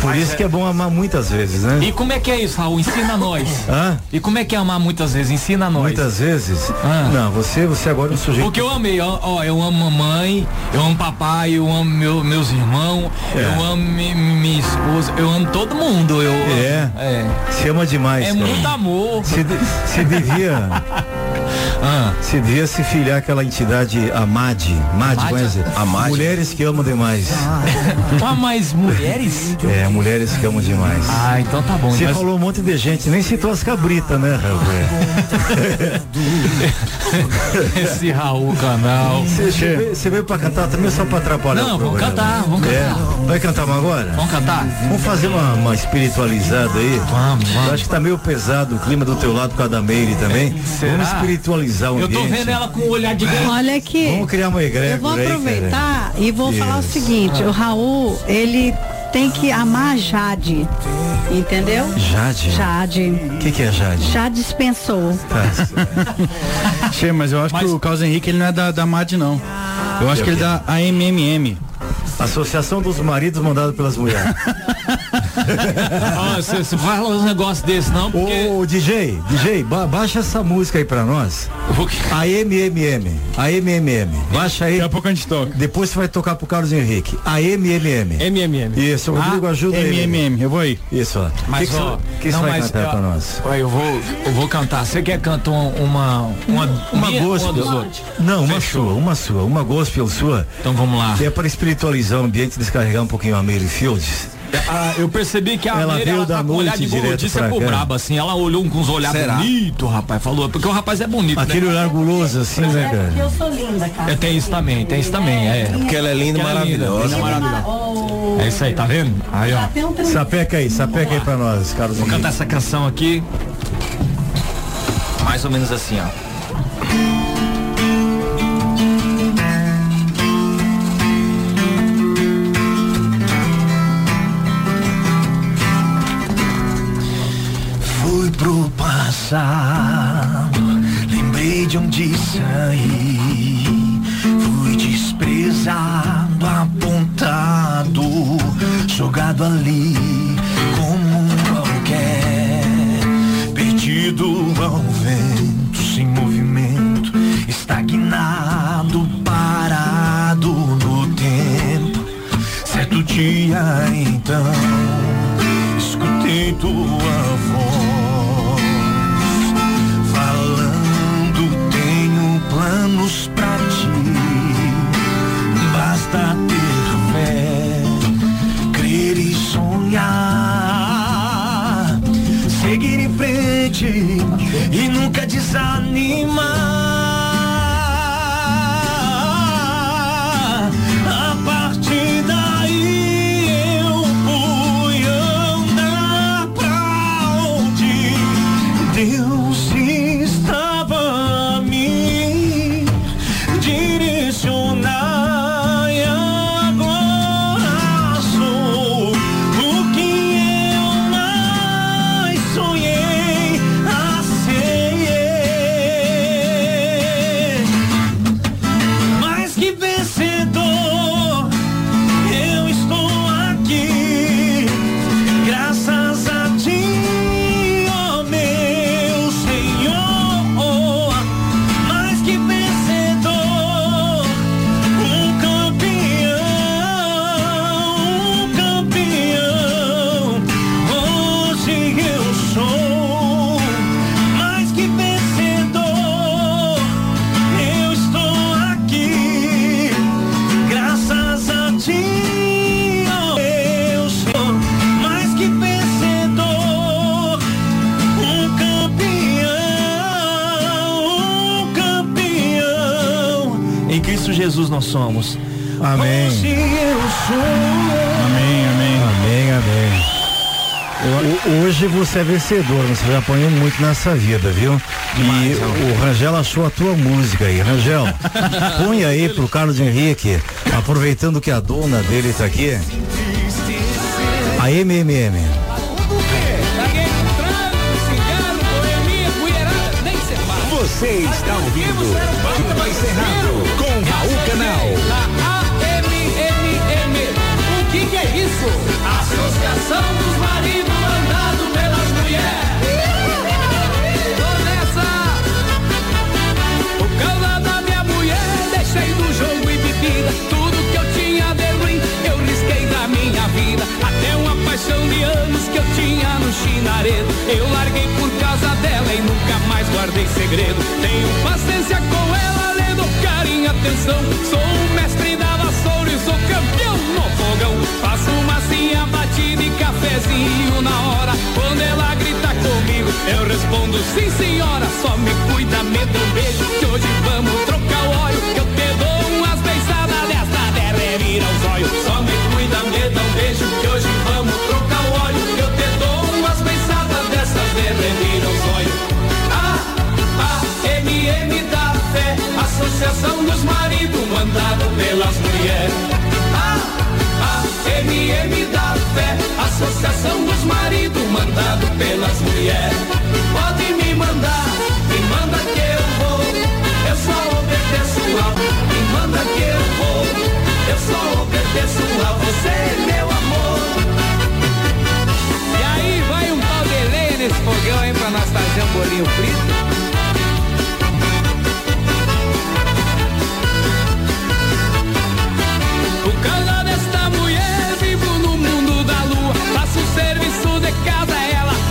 Por isso que é bom amar muitas vezes, né? E como é que é isso, Raul? Ensina nós. Hã? E como é que é amar muitas vezes? Ensina nós. Muitas vezes? Ah. Não, você, você agora é um sujeito. Porque eu amei, ó, ó, eu amo mamãe, eu amo papai, eu amo meu- meus irmãos, É. eu amo mi- minha esposa, eu amo todo mundo. Eu, É. É. Você ama demais. É cara. muito amor. Se, de- se devia. Ah. Se devia se filiar aquela entidade Amad. Mad, Amad? conhece? Amad? Mulheres que amam demais. Ah, mas mulheres? É, mulheres que amam demais. Ah, então tá bom. Você mas- falou um monte de gente, nem citou as cabritas, né, rapaz? Esse Raul Canal. Você veio, veio pra cantar também só pra atrapalhar Não, vamos cantar, vamos É. cantar. Vai cantar uma agora? Vamos cantar? Vamos fazer uma, uma espiritualizada aí? Vamos, vamos. Eu acho que tá meio pesado o clima do teu lado por causa da Meire também. Será? Vamos espiritualizar o Eu ambiente. tô vendo ela com o olhar de. Olha aqui. Vamos criar uma egrégora Eu vou aí, aproveitar e vou falar o seguinte, o Raul, ele tem que amar a Jade. Entendeu? Jade? Jade. O que, que é Jade? Já dispensou. Che, mas eu acho que o Carlos Henrique ele não é da, da MAD não. Eu acho que ele é da AMMM. Associação dos Maridos Mandados pelas Mulheres. Você fala uns negócios desses, não? Porque. Ô, DJ, DJ, ba- baixa essa música aí pra nós. Que- A MMM. A MMM. Baixa aí. Daqui a pouco a gente toca. Depois você vai tocar pro Carlos Henrique. A MMM. MMM. Isso, o Rodrigo Ah, ajuda. MMM, eu vou aí. Isso, ó. Mas, que que ó, você, que você não, vai mas, cantar ó, pra nós? Olha, eu vou, eu vou cantar. Você quer cantar uma, uma, uma, Uma minha gospel. dos outros? Não, uma Fechou. sua, uma sua, uma gospel sua. Então vamos lá. Que é para espiritualizar o ambiente, descarregar um pouquinho a Mary Fields. Ah, eu percebi que a Ela Meire, veio ela da tá com um olhar noite de direto pra pro brabo, assim. Ela olhou com uns olhares Será? bonitos, rapaz. Falou, porque o rapaz é bonito, Aquele né? olhar guloso assim, né, cara? Eu sou linda, cara. É, tem isso também, tem isso também, é. Porque ela é linda e Ela é linda, maravilhosa. linda, maravilhosa. É isso aí, tá vendo? Aí, ó. Sapeca aí, sapeca aí pra nós, Carlos Vou cantar essa canção aqui. Mais ou menos assim, ó. Pro passado, lembrei de onde saí. Fui desprezado, apontado, jogado ali como qualquer. Perdido ao vento, sem movimento, estagnado, parado no tempo. Certo dia então escutei tua voz e nunca desanimar Cristo Jesus nós somos. Amém. Amém, amém. Amém, amém. Hoje você é vencedor, você já apanhou muito nessa vida, viu? E o Rangel achou a tua música aí. Rangel, põe aí pro Carlos Henrique, aproveitando que a dona dele tá aqui. A MMM. Você está ouvindo Banda Cerrado com Raul Canal. AMMM. O que, é isso? Associação dos Maridos Mandados pelas Mulheres. Tô nessa. Por causa da minha mulher, deixei do jogo e bebida. Tudo que eu tinha de ruim, eu risquei da minha vida. Até uma paixão de anos que eu tinha no chinaredo. Eu larguei por causa dela e nunca mais guardei segredo. Tenho paciência com ela, atenção. Sou o mestre da vassoura e sou campeão no fogão. Faço massinha, batida e cafezinho na hora. Quando ela grita comigo, eu respondo sim senhora. Só me cuida, me dá um beijo, que hoje vamos trocar o óleo. Eu te dou umas beijadas desta, der revira os olhos. Só me cuida, me dá um beijo, que hoje vamos trocar o óleo. Eu te dou umas beijadas dessas, der revira Associação dos Maridos, mandado pelas mulheres. A, A, M, M da fé, Associação dos Maridos, mandado pelas mulheres. Pode me mandar, me manda que eu vou. Eu só obedeço a, me manda que eu vou. Eu só obedeço a você, meu amor. E aí vai um pau de lenha nesse fogão, hein, pra nós fazer um bolinho frito.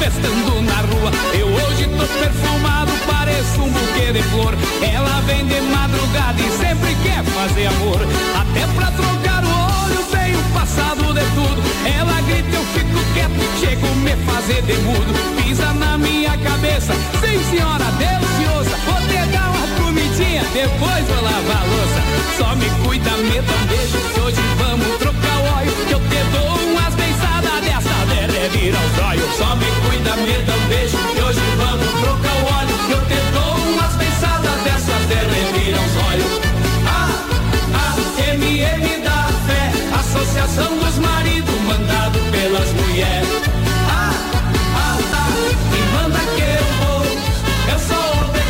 Ela festando na rua. Eu hoje tô perfumado, pareço um buquê de flor. Ela vem de madrugada e sempre quer fazer amor. Até pra trocar o olho, vem o passado de tudo. Ela grita, eu fico quieto, chego me fazer de mudo. Pisa na minha cabeça, sim senhora, deliciosa. Vou te dar uma comidinha, depois vou lavar a louça. Só me cuida, me dá um beijo, que hoje vamos trocar o óleo. Que eu te dou vir ao zóio. Só me cuida, me dá um beijo, que hoje vamos trocar o óleo. Que eu te dou umas pensadas dessa até revir ao zóio. A, A, M, M da fé, Associação dos Maridos, mandado pelas mulheres. A, manda que eu vou,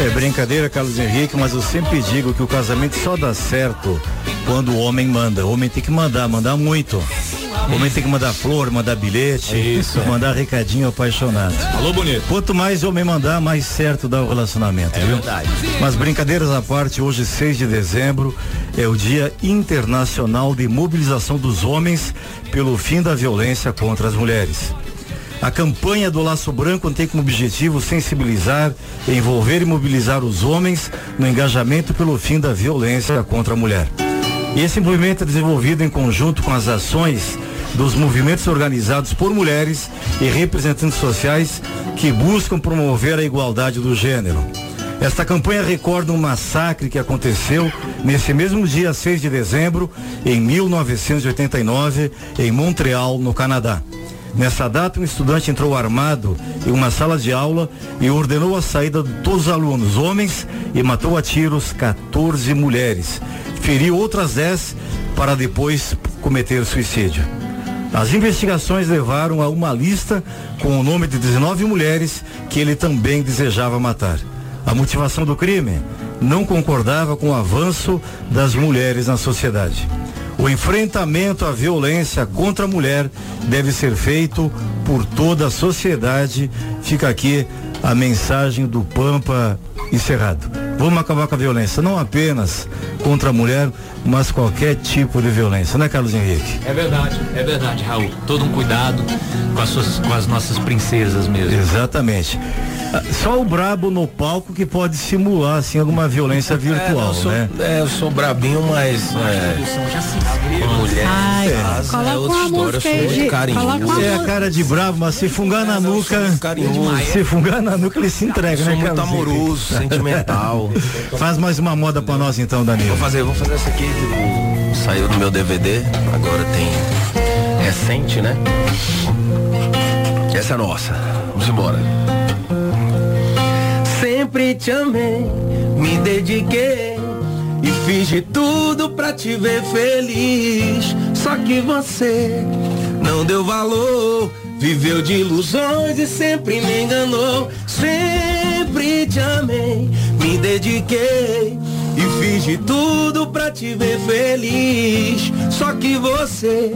é brincadeira, Carlos Henrique, mas eu sempre digo que o casamento só dá certo quando o homem manda. O homem tem que mandar, mandar muito. O homem tem que mandar flor, mandar bilhete, Isso. mandar recadinho apaixonado. Alô, bonito. Quanto mais homem mandar, mais certo dá o relacionamento, É viu? verdade. Mas brincadeiras à parte, hoje, 6 de dezembro, é o Dia Internacional de Mobilização dos Homens pelo fim da violência contra as mulheres. A campanha do Laço Branco tem como objetivo sensibilizar, envolver e mobilizar os homens no engajamento pelo fim da violência contra a mulher. E esse movimento é desenvolvido em conjunto com as ações dos movimentos organizados por mulheres e representantes sociais que buscam promover a igualdade do gênero. Esta campanha recorda um massacre que aconteceu nesse mesmo dia 6 de dezembro, em 1989, em Montreal, no Canadá. Nessa data, um estudante entrou armado em uma sala de aula e ordenou a saída de todos os alunos, homens, e matou a tiros 14 mulheres. Feriu outras 10 para depois cometer suicídio. As investigações levaram a uma lista com o nome de 19 mulheres que ele também desejava matar. A motivação do crime não concordava com o avanço das mulheres na sociedade. O enfrentamento à violência contra a mulher deve ser feito por toda a sociedade. Fica aqui a mensagem do Pampa encerrado. Vamos acabar com a violência, não apenas contra a mulher, mas qualquer tipo de violência, né, Carlos Henrique? É verdade, é verdade, Raul. Todo um cuidado com as, suas, com as nossas princesas mesmo. Exatamente. Só o brabo no palco que pode simular assim alguma violência virtual, eu sou, né? É, eu sou brabinho, mas é, com mulher Ai, em casa é outra história, eu música sou muito carinhoso. Você é a cara de bravo, mas se fungar na nuca, se fungar na nuca ele se entrega, Sou né, muito Carlos amoroso, sentimental. Faz mais uma moda pra nós então, Danilo. Vou fazer, vou fazer essa aqui que saiu do meu DVD, agora tem recente, né? Essa é nossa. Vamos embora. Sempre te amei, me dediquei e fiz de tudo pra te ver feliz. Só que você não deu valor, viveu de ilusões e sempre me enganou. Sempre te amei, me dediquei e fiz de tudo pra te ver feliz. Só que você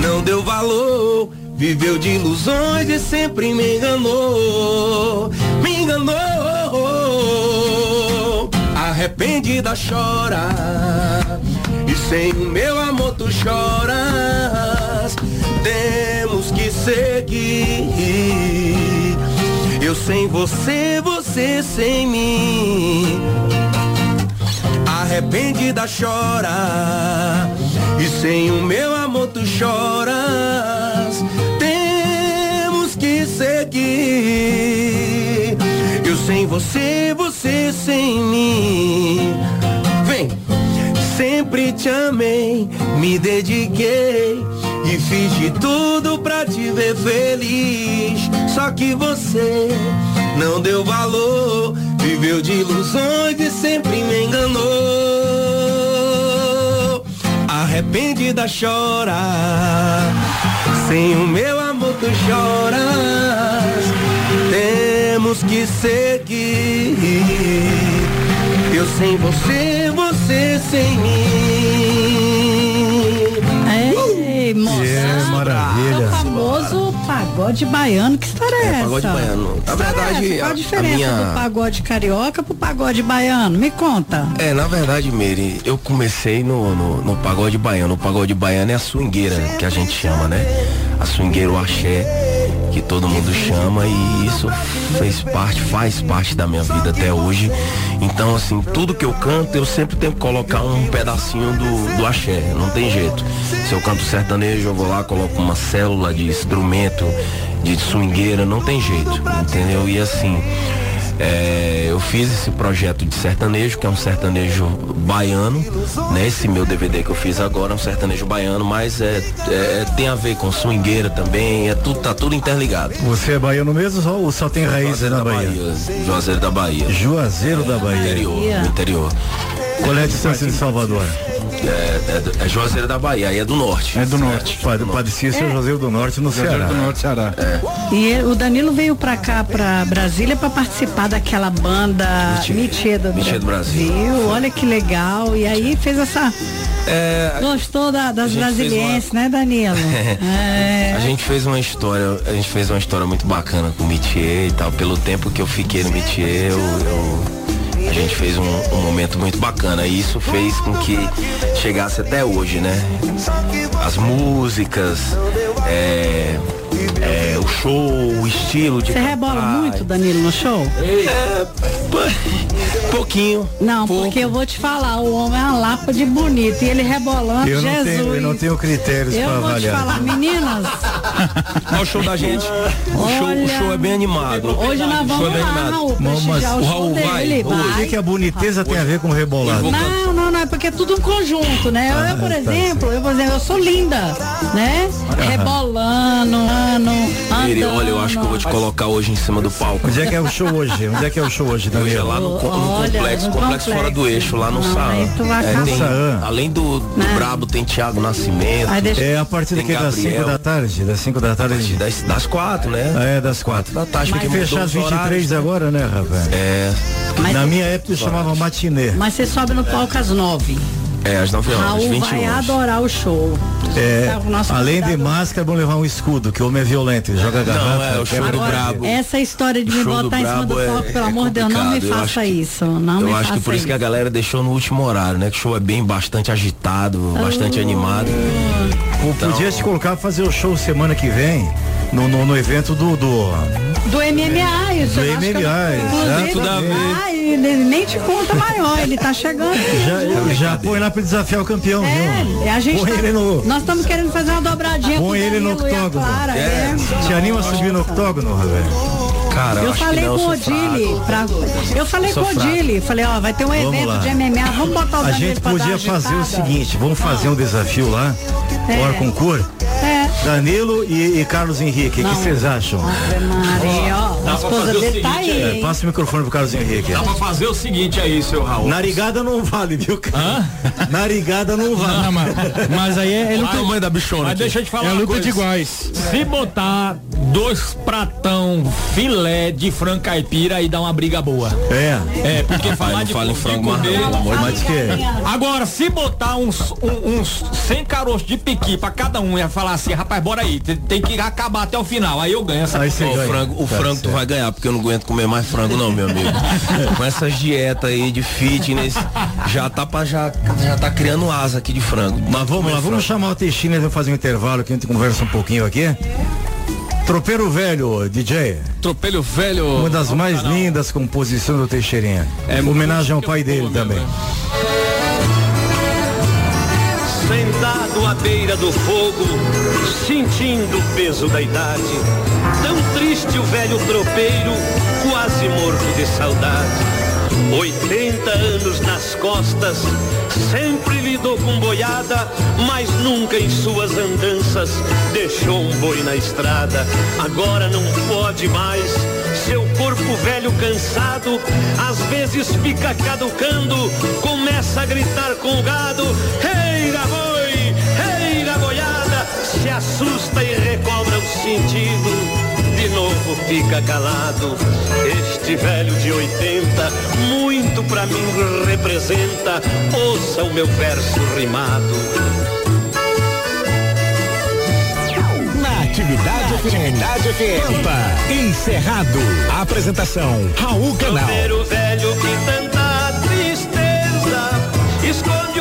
não deu valor, viveu de ilusões e sempre me enganou. Me enganou. Arrependida chora e sem o meu amor tu choras. Temos que seguir. Eu sem você, você sem mim. Arrependida chora e sem o meu amor tu choras. Seguir. Eu sem você, você sem mim. Vem, sempre te amei, me dediquei e fiz de tudo pra te ver feliz. Só que você não deu valor, viveu de ilusões e sempre me enganou. Arrependida chora, sem o meu amor tu choras. Temos que seguir. Eu sem você, você sem mim. Ei, moça. É, maravilha. É o famoso pagode baiano. Que história é, É, essa? pagode baiano. Na é verdade, essa? Qual a a- a diferença minha- do pagode carioca pro pagode baiano? Me conta. É, na verdade, Meire, eu comecei no, no, no pagode baiano. O pagode baiano é a swingueira, que a gente chama, né? A swingueira, o axé, que todo mundo chama e isso fez parte, faz parte da minha vida até hoje. Então, assim, tudo que eu canto, eu sempre tenho que colocar um pedacinho do, do axé, não tem jeito. Se eu canto sertanejo, eu vou lá, coloco uma célula de instrumento, de swingueira, não tem jeito, entendeu? E assim, é, eu fiz esse projeto de sertanejo, que é um sertanejo baiano, né? Esse meu DVD que eu fiz agora é um sertanejo baiano, mas é, é- tem a ver com swingueira também, é tudo, tá tudo interligado. Você é baiano mesmo ou só tem raízes na Bahia? Juazeiro da Bahia. Juazeiro da Bahia. Interior, no interior. Qual é a distância de Salvador? É, é, é Juazeiro da Bahia, aí é do norte. É do norte. Padre, Padre Cícero, Juazeiro do Norte, no Juazeiro Ceará. do Norte, Ceará. E ele- o Danilo veio pra cá, pra Brasília, pra participar daquela banda Mitê do, do Brasil. Olha que legal. E aí fez essa. É, Gostou da- das brasilienses, né, Danilo? É. A gente fez uma história, a gente fez uma história muito bacana com o Mitier e tal. Pelo tempo que eu fiquei no Mitier, eu, eu- a gente fez um, um momento muito bacana. E isso fez com que chegasse até hoje, né? As músicas, é, é, o show, o estilo de Você rebola muito, Danilo, no show? É, pouquinho. Não, porque eu vou te falar, o homem é uma lapa de bonito e ele rebolando, Eu não, Jesus. tenho, eu não tenho critérios Eu para vou te avaliar. falar, meninas, Olha o show da gente. O show, o show é bem animado. hoje nós O show vamos é bem lá, animado. Raul, o show dele. O que, que a boniteza tem a ver com rebolado? Não, não, não, é porque é tudo um conjunto, né? Eu, eu, por tá exemplo, eu, por exemplo, eu sou linda, né? Rebolando, ano, Olha, eu acho que eu vou te colocar hoje em cima do palco. Onde é que é o show hoje? Onde é que é o show hoje, Hoje é Danilo? lá no, no Olha, complexo, no complexo fora do complexo. eixo, lá no Saã. É, tem- além do, do? Brabo, tem Thiago Nascimento. Aí deixa- É a partir daqui das 5 Gabriel. da tarde, das 5 da tarde. Das, das quatro, né? É, das 4 da tarde, Tem que porque fechar às os 23 horários, né? agora, né, rapaz? É. Na minha época eu chamava matinê. Mas você sobe no palco às nove. É, às 9 horas, Raul 20 vai horas. adorar o show. É, o nosso além de máscara, é bom levar um escudo, que o homem é violento, ele joga garrafa. é, o show quebra do o brabo. Essa história de me botar em cima do Brabo palco, é- pelo é amor de Deus, não me faça que- isso. Não eu me acho faça que por isso que a galera deixou no último horário, né? Que o show é bem bastante agitado, bastante animado. Pô, Então- Podia te colocar pra fazer o show semana que vem, no, no, no evento do. do Do MMA, isso. Do eu- MMA, inclusive, tudo a ver. ah, ele nem te conta maior, ele tá chegando. já, já põe lá pra desafiar o campeão, viu? É, a gente põe tá- ele no. Nós estamos querendo fazer uma dobradinha Põe com o ele no octógono. Clara, É. é. Te anima a subir no octógono, velho? Cara, Eu que falei não, com o eu Odile, pra, eu falei Sou com o. Odile, falei, ó, vai ter um Vamos evento lá. de MMA, vamos botar o A gente podia fazer o seguinte, vamos fazer um desafio lá, É. hora concurso. É. Danilo e, e Carlos Henrique, o que vocês acham? Ave Maria, Dá a pra esposa fazer o tá seguinte, aí, É, passa o microfone pro Carlos Henrique. Dá pra fazer o seguinte aí, seu Raul. Narigada não vale, viu? cara? Narigada não vale. Não, mas, mas aí é, é luta, Tamanho da bichona. Mas aqui. deixa eu te falar é uma luta coisa. de iguais. Se botar dois pratão filé de frango caipira aí dá uma briga boa. É. É, porque falar não de, fala em de frango, comer- Mas que? Agora, se botar uns, um- uns 100 caroços de piqui pra cada um e falar assim, rapaz, bora aí, tem, tem que acabar até o final. Aí eu ganho essa Aí o frango, o Tá frango certo. Vai ganhar, porque eu não aguento comer mais frango não, meu amigo. Com essas dietas aí de fitness, já tá pra já, já tá criando asa aqui de frango. Mas vamos lá, vamos chamar o Teixeira, vamos fazer um intervalo que a gente conversa um pouquinho aqui. Tropeiro Velho, DJ. Tropelho velho. Uma das mais lindas composições do Teixeirinha. É Homenagem ao pai dele boa mesmo, Sentado à beira do fogo, sentindo o peso da idade. Tão triste o velho tropeiro, quase morto de saudade. 80 anos nas costas, sempre lidou com boiada, mas nunca em suas andanças deixou um boi na estrada. Agora não pode mais, seu corpo velho cansado, às vezes fica caducando, começa a gritar com o gado: Reira assusta e recobra o sentido de novo fica calado. Este velho de 80, muito pra mim representa. Ouça o meu verso rimado. Na Atividade FM. Pampa. Encerrado. Apresentação. Raul Canal. Tropeiro velho que tanta tristeza esconde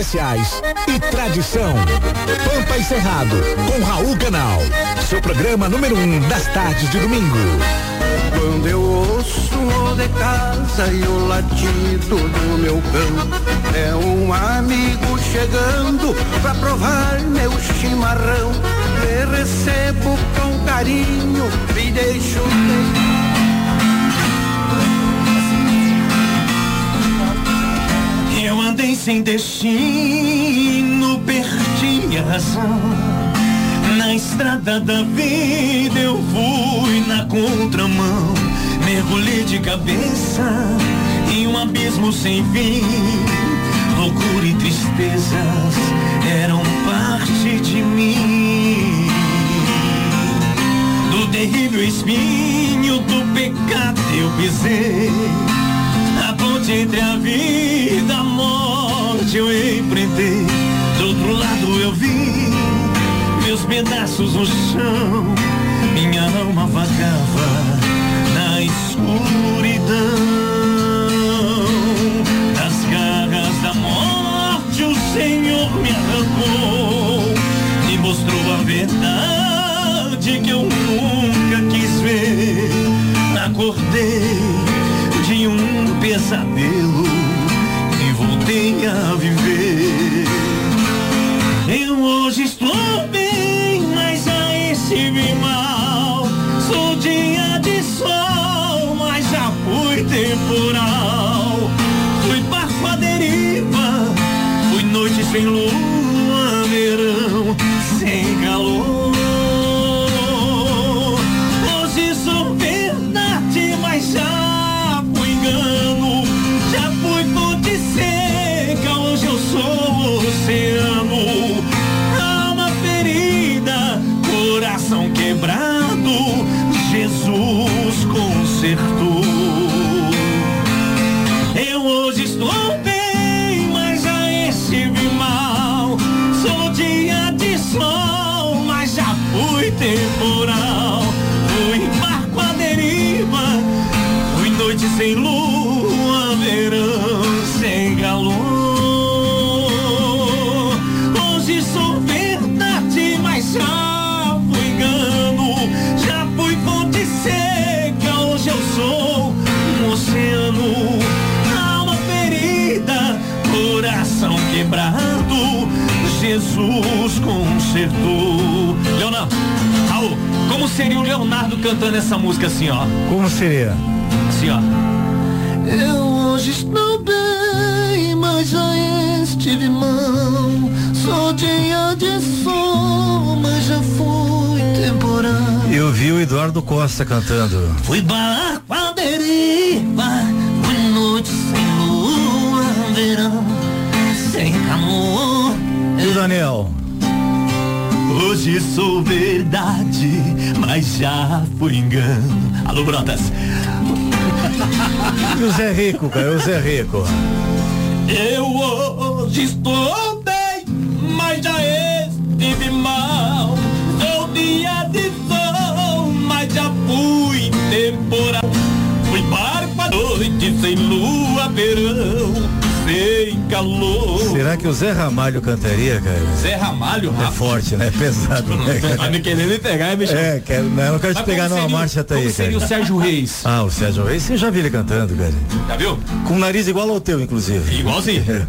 especiais e tradição. Pampa e Cerrado, com Raul Canal. Seu programa número um das tardes de domingo. Quando eu ouço o de casa e o latido do meu cão, é um amigo chegando pra provar meu chimarrão. Me recebo com carinho, me deixo bem. Andei sem destino, perdi a razão. Na estrada da vida eu fui na contramão. Mergulhei de cabeça em um abismo sem fim. Loucura e tristezas eram parte de mim. Do terrível espinho do pecado eu pisei. A ponte entre a vida e morte eu empreendei. Do outro lado eu vi meus pedaços no chão. Minha alma vagava na escuridão. Das garras da morte o Senhor me arrancou e mostrou a verdade que eu nunca quis ver. Acordei de um pesadelo a viver. Eu hoje estou seria o Leonardo cantando essa música assim, ó? Como seria? Assim, ó. Eu hoje estou bem, mas já estive mal. Sou dia de sol, mas já fui temporal. Eu vi o Eduardo Costa cantando. Fui barco à deriva, fui noite sem lua, verão sem calor. E o Daniel? Hoje sou verdade, mas já fui engano. Alô, Brotas. E o Zé Rico, cara, o Zé Rico. Eu hoje estou bem, mas já estive mal. Sou dia de sol, mas já fui temporal. Fui barco à noite sem lua, verão, calor. Será que o Zé Ramalho cantaria, cara? Zé Ramalho, É forte, né? É pesado, né, Tá me querendo me pegar, hein, bicho? É, quero, não, eu não quero te pegar numa marcha tá aí, como seria cara. o Sérgio Reis? Ah, o Sérgio Reis, você já viu ele cantando, cara? Já viu? Com o nariz igual ao teu, inclusive. Igualzinho.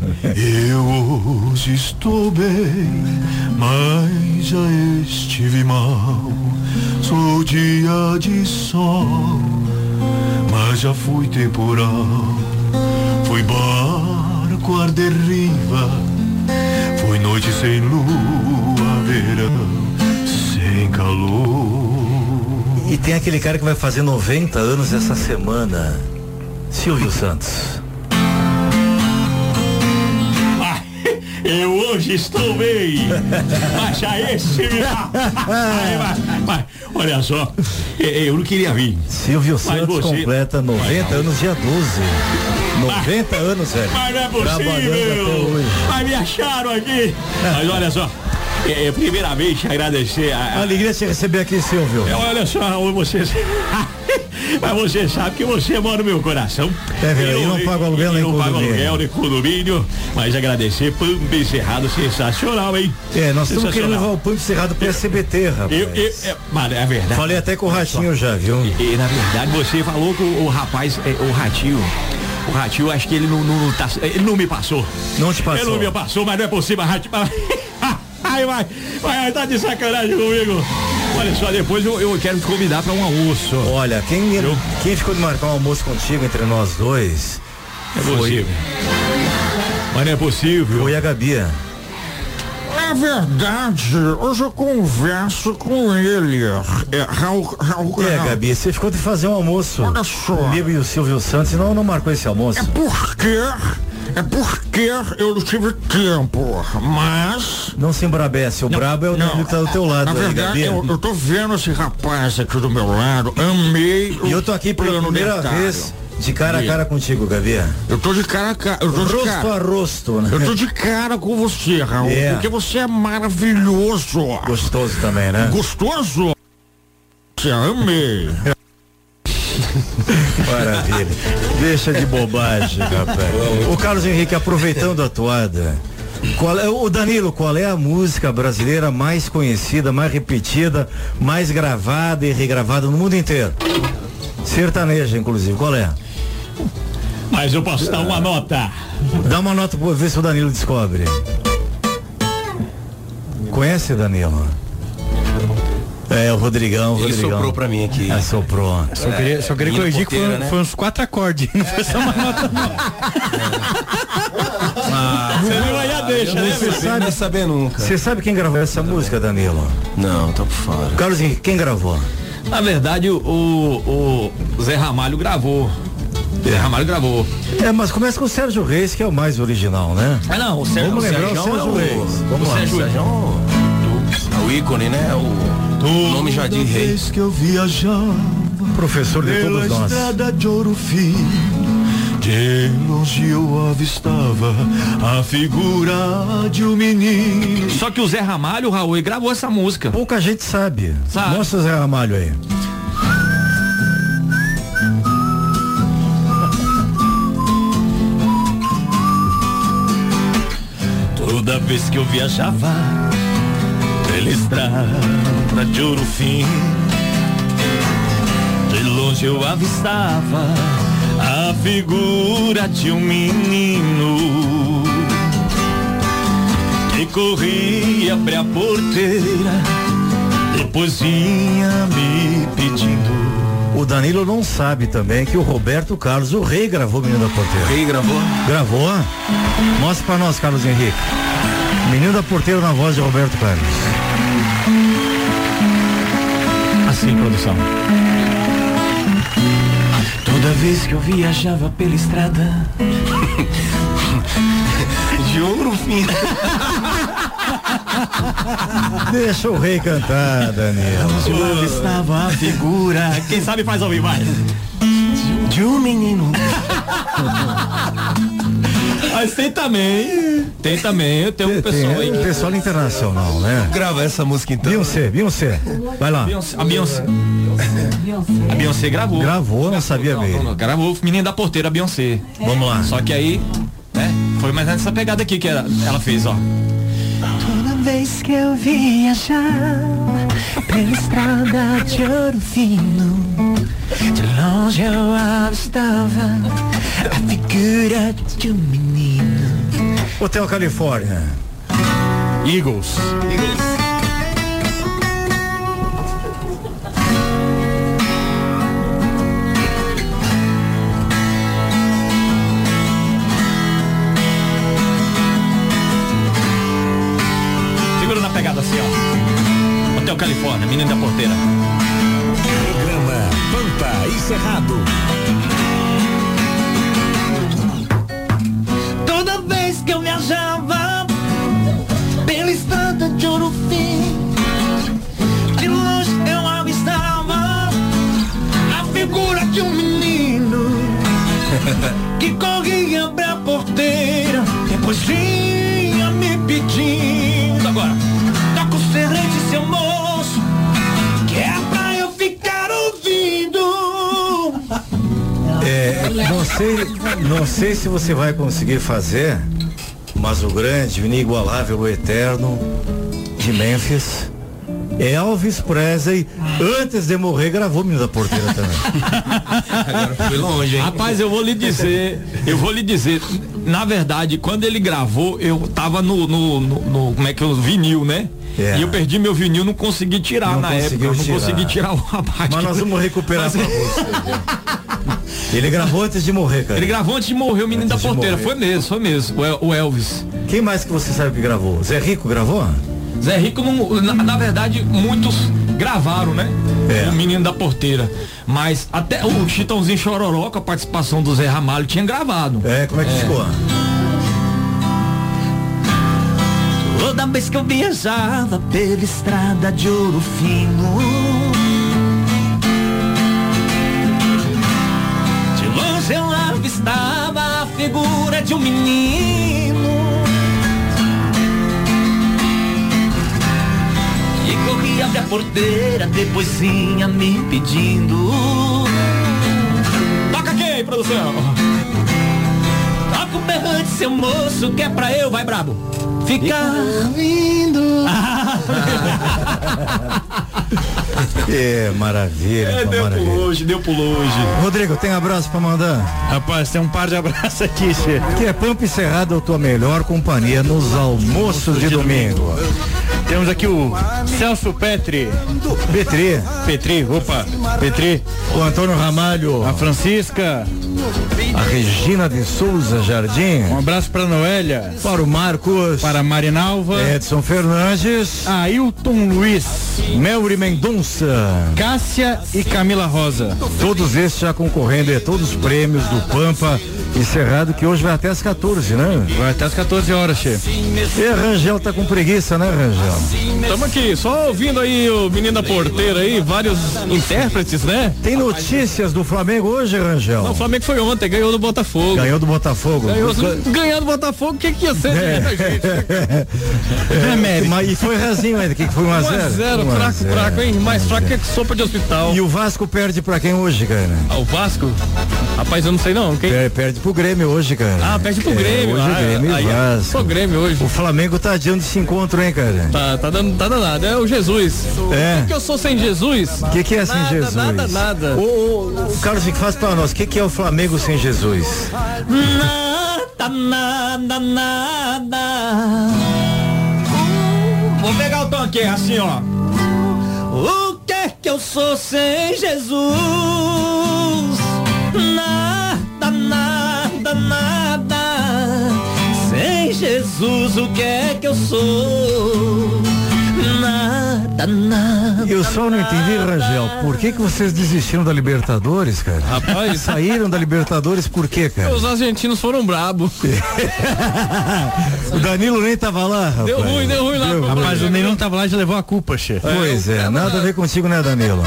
Eu hoje estou bem, mas já estive mal. Sou dia de sol, mas já fui temporal. Fui barco à deriva, fui noite sem lua, verão sem calor. E tem aquele cara que vai fazer 90 anos essa semana. Silvio Santos. Eu hoje estou bem, estive mal. Aí, mas- mas, olha só, eh, eu não queria vir. Silvio Mas Santos você- completa 90 anos dia 12. 90 anos, velho. Mas não é possível. Mas me acharam aqui. Mas olha só, é, é, primeiramente agradecer a, Alegria te receber aqui, Silvio. É, Olha só, vocês. Mas você sabe que você mora no meu coração. É verdade, eu não pago aluguel nem Não pago aluguel nem condomínio. Mas agradecer, Pampa Encerrado, sensacional, hein? É, nós estamos querendo levar o Pampo Cerrado pro SBT, rapaz. Eu, eu, é, mas é verdade. Falei até com o Ratinho já, viu? E, e, na verdade você falou que o, o rapaz, é, o Ratinho, o Ratinho, acho que ele não, não, tá, ele não me passou. Não te passou. Ele não me passou, mas não é possível, Ratinho. Ai, vai, vai, tá de sacanagem comigo. Olha só, depois eu, eu quero te convidar para um almoço. Olha, quem, quem ficou de marcar um almoço contigo entre nós dois É foi, possível. Mas não é possível. foi a Gabi. É verdade, hoje eu converso com ele. É, Raul, Raul, É. Gabi, você ficou de fazer um almoço Olha só. comigo e o Silvio Santos, não, não marcou esse almoço. É porque, é porque eu não tive tempo, mas... Não se embrabece, o brabo é o Danilo que tá do teu lado Na verdade, eu, eu tô vendo esse rapaz aqui do meu lado, amei E eu tô aqui pela primeira dentário. vez de cara a cara contigo, Gabi. Eu tô de cara a cara, eu tô de Rosto cara. a rosto, né? Eu tô de cara com você, Raul, É. porque você é maravilhoso. Gostoso também, né? Gostoso? Te amei. Maravilha. Deixa de bobagem, rapaz. O Carlos Henrique, aproveitando a toada. Qual é, o Danilo, qual é a música brasileira mais conhecida, mais repetida, mais gravada e regravada no mundo inteiro? Sertaneja, inclusive. Qual é? Mas eu posso dar uma nota. Dá uma nota pra ver se o Danilo descobre. Conhece, Danilo? É, o Rodrigão, o Ele Rodrigão. soprou pra mim aqui. Ah, soprou. Só queria, só queria Menino corrigir que foi, né? foi uns quatro acordes, não foi só uma nota. Você não vai a deixa, né? Você Não sabe, vai saber nunca. você sabe quem gravou essa música, Danilo? Não, tô por fora. Carlos Henrique, quem gravou? Na verdade, o, o, o Zé Ramalho gravou. Zé Ramalho gravou. É, mas começa com o Sérgio Reis, que é o mais original, né? Ah, não, o Sérgio, Vamos o lembrar o Sérgio Sérgio é o, Reis. Vamos o lá. Sérgio Sérgio é o, o ícone, né? O, o nome já de rei. que eu viajava Professor de todos nós. estrada de ouro fino, de longe eu avistava a figura de um menino. Só que o Zé Ramalho, o Raul, ele gravou essa música. Pouca gente sabe. Sabe. Mostra o Zé Ramalho aí. Toda vez que eu viajava pela estrada de ouro fino, de longe eu avistava a figura de um menino que corria pra porteira, depois vinha me pedindo. O Danilo não sabe também que o Roberto Carlos, o rei, gravou Menino da Porteira. Rei gravou? Gravou? Mostra pra nós, Carlos Henrique. Menino da Porteira na voz de Roberto Carlos. Assim, produção. Toda vez que eu viajava pela estrada De ouro fino. Deixa o rei cantar, Danilo. Eu avistava a figura. Quem sabe faz ouvir mais. De um menino. Mas tem também. Tem também. Eu tenho um pessoal aí. Tem pessoal internacional, né? Grava essa música então. Beyoncé, Beyoncé. Vai lá. Beyoncé- A Beyoncé. A Beyoncé gravou. Gravou, não sabia mesmo. Gravou o Menino da Porteira, a Beyoncé. Vamos lá. Só que aí, né? Foi mais nessa pegada aqui que ela, ela fez, ó. Toda vez que eu viajar pela estrada de ouro fino, de longe eu avistava a figura de um menino. Hotel Califórnia. Eagles. Segura na pegada assim, ó. Hotel Califórnia, menino da porteira. Não sei se você vai conseguir fazer, mas o grande, o inigualável, o eterno de Memphis. Elvis Presley, antes de morrer, gravou Menino da Porteira também. Agora foi longe, hein? Rapaz, eu vou lhe dizer, eu vou lhe dizer, na verdade, quando ele gravou, eu tava no, no, no- no- como é que eu, vinil, né? É. E eu perdi meu vinil, não consegui tirar Não na época, eu não tirar. consegui tirar o rapaz. Mas nós vamos recuperar pra você. Ele gravou antes de morrer, cara. Ele gravou antes de morrer o menino Antes da porteira, foi mesmo, foi mesmo, o El- o Elvis. Quem mais que você sabe que gravou? Zé Rico gravou? Zé Rico, não, na, na verdade, muitos gravaram, né? É. O menino da porteira. Mas até o Chitãozinho Chororó, com a participação do Zé Ramalho, tinha gravado. É, como é que ficou? Toda vez que eu viajava pela estrada de ouro fino eu avistava a figura de um menino. Que corria abre a porteira, depois vinha me pedindo. Toca aqui, produção! Toca o berrante, seu moço, que é pra eu, vai brabo. Ficar vindo É, maravilha. É, deu por maravilha. hoje, deu por hoje. Rodrigo, tem abraço pra mandar? Rapaz, tem um par de abraços aqui, Che. Que é Pampa e Cerrado, a tua melhor companhia nos almoços de domingo. Temos aqui o Celso Petri. Petri. Petri, opa, Petri. O Antônio Ramalho. A Francisca. A Regina de Souza Jardim. Um abraço para Noélia. Para o Marcos. Para a Marinalva. Edson Fernandes. Ailton Luiz. Melri Mendonça. Cássia e Camila Rosa. Todos esses já concorrendo a todos os prêmios do Pampa e Cerrado, que hoje vai até as 14, né? Vai até as 14 horas, Che. E Rangel tá com preguiça, né, Rangel? Estamos aqui, só ouvindo aí o menino da porteira aí, vários intérpretes, né? Tem notícias do Flamengo hoje, Rangel? Não, o Flamengo foi ontem, ganhou do Botafogo. Ganhou do Botafogo. Ganhou, ganhando do Botafogo, o que, que ia ser? né, gente? É, mas e foi rasinho ainda, o que, que foi 1 a 0 1 a 0 fraco, fraco, hein? Mais fraco que sopa de hospital. E o Vasco perde pra quem hoje, cara? Ah, o Vasco? Rapaz, eu não sei não. Quem? Per- Perde pro Grêmio hoje, cara. Ah, perde pro É, Grêmio. Hoje ah, Grêmio aí, e Vasco. Grêmio hoje. O Flamengo tá adiando esse encontro, hein, cara? Tá, tá, dando, tá danado. É o Jesus. É. O que, que eu sou sem Jesus? O que, que é sem nada, Jesus? Nada, nada. O, o, o Carlos, que faz pra nós, o que, que é o Flamengo sem Jesus? Nada, nada, nada. Vou pegar o tom aqui, assim, ó. O que é que eu sou sem Jesus? Jesus, o que é que eu sou? Nada, nada. Eu só não entendi, Rangel, por que, que vocês desistiram da Libertadores, cara? Rapaz. Saíram da Libertadores por quê, cara? Os argentinos foram brabos. O Danilo nem tava lá, rapaz. Deu ruim, deu ruim lá. pro Rapaz, o Ney não tava lá e já levou a culpa, Che. Pois é, nada a ver contigo, né, Danilo?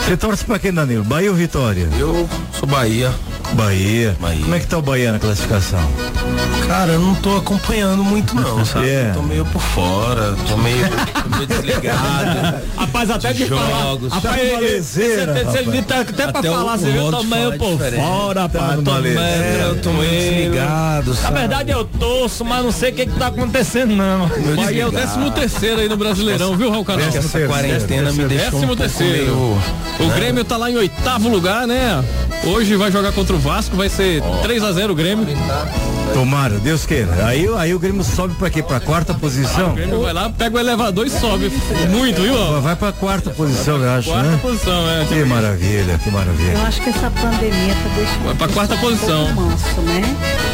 Você torce pra quem, Danilo? Bahia ou Vitória? Eu sou Bahia. Bahia. Bahia. Como é que tá o Bahia na classificação? Cara, eu não tô acompanhando muito não, sabe? É. Tô meio por fora, tô meio, tô meio desligado. Rapaz, até de falar. Jogos. Rapaz, Tá ele- você- ele tá até pra Até o- falar, você viu? Tô de meio falar é por fora, rapaz. Tô meio, eu tô meio desligado, Na sabe? verdade eu torço, mas não sei o que que tá acontecendo não. Bahia é o décimo terceiro aí no Brasileirão, viu, Raul Canal? Essa quarentena me deixou Décimo terceiro. O Grêmio tá lá em oitavo lugar, né? Hoje vai jogar contra o Vasco, vai ser 3 a 0 o Grêmio. Tomara, Deus queira. Aí, aí o Grêmio sobe pra quê? Pra quarta O posição? Grêmio vai lá, pega o elevador e sobe. Muito, viu? ó? Vai pra quarta posição, eu acho, Quarta né? posição, é. Que maravilha, que maravilha. Eu acho que essa pandemia tá deixando. Vai pra quarta posição. Um manso, né?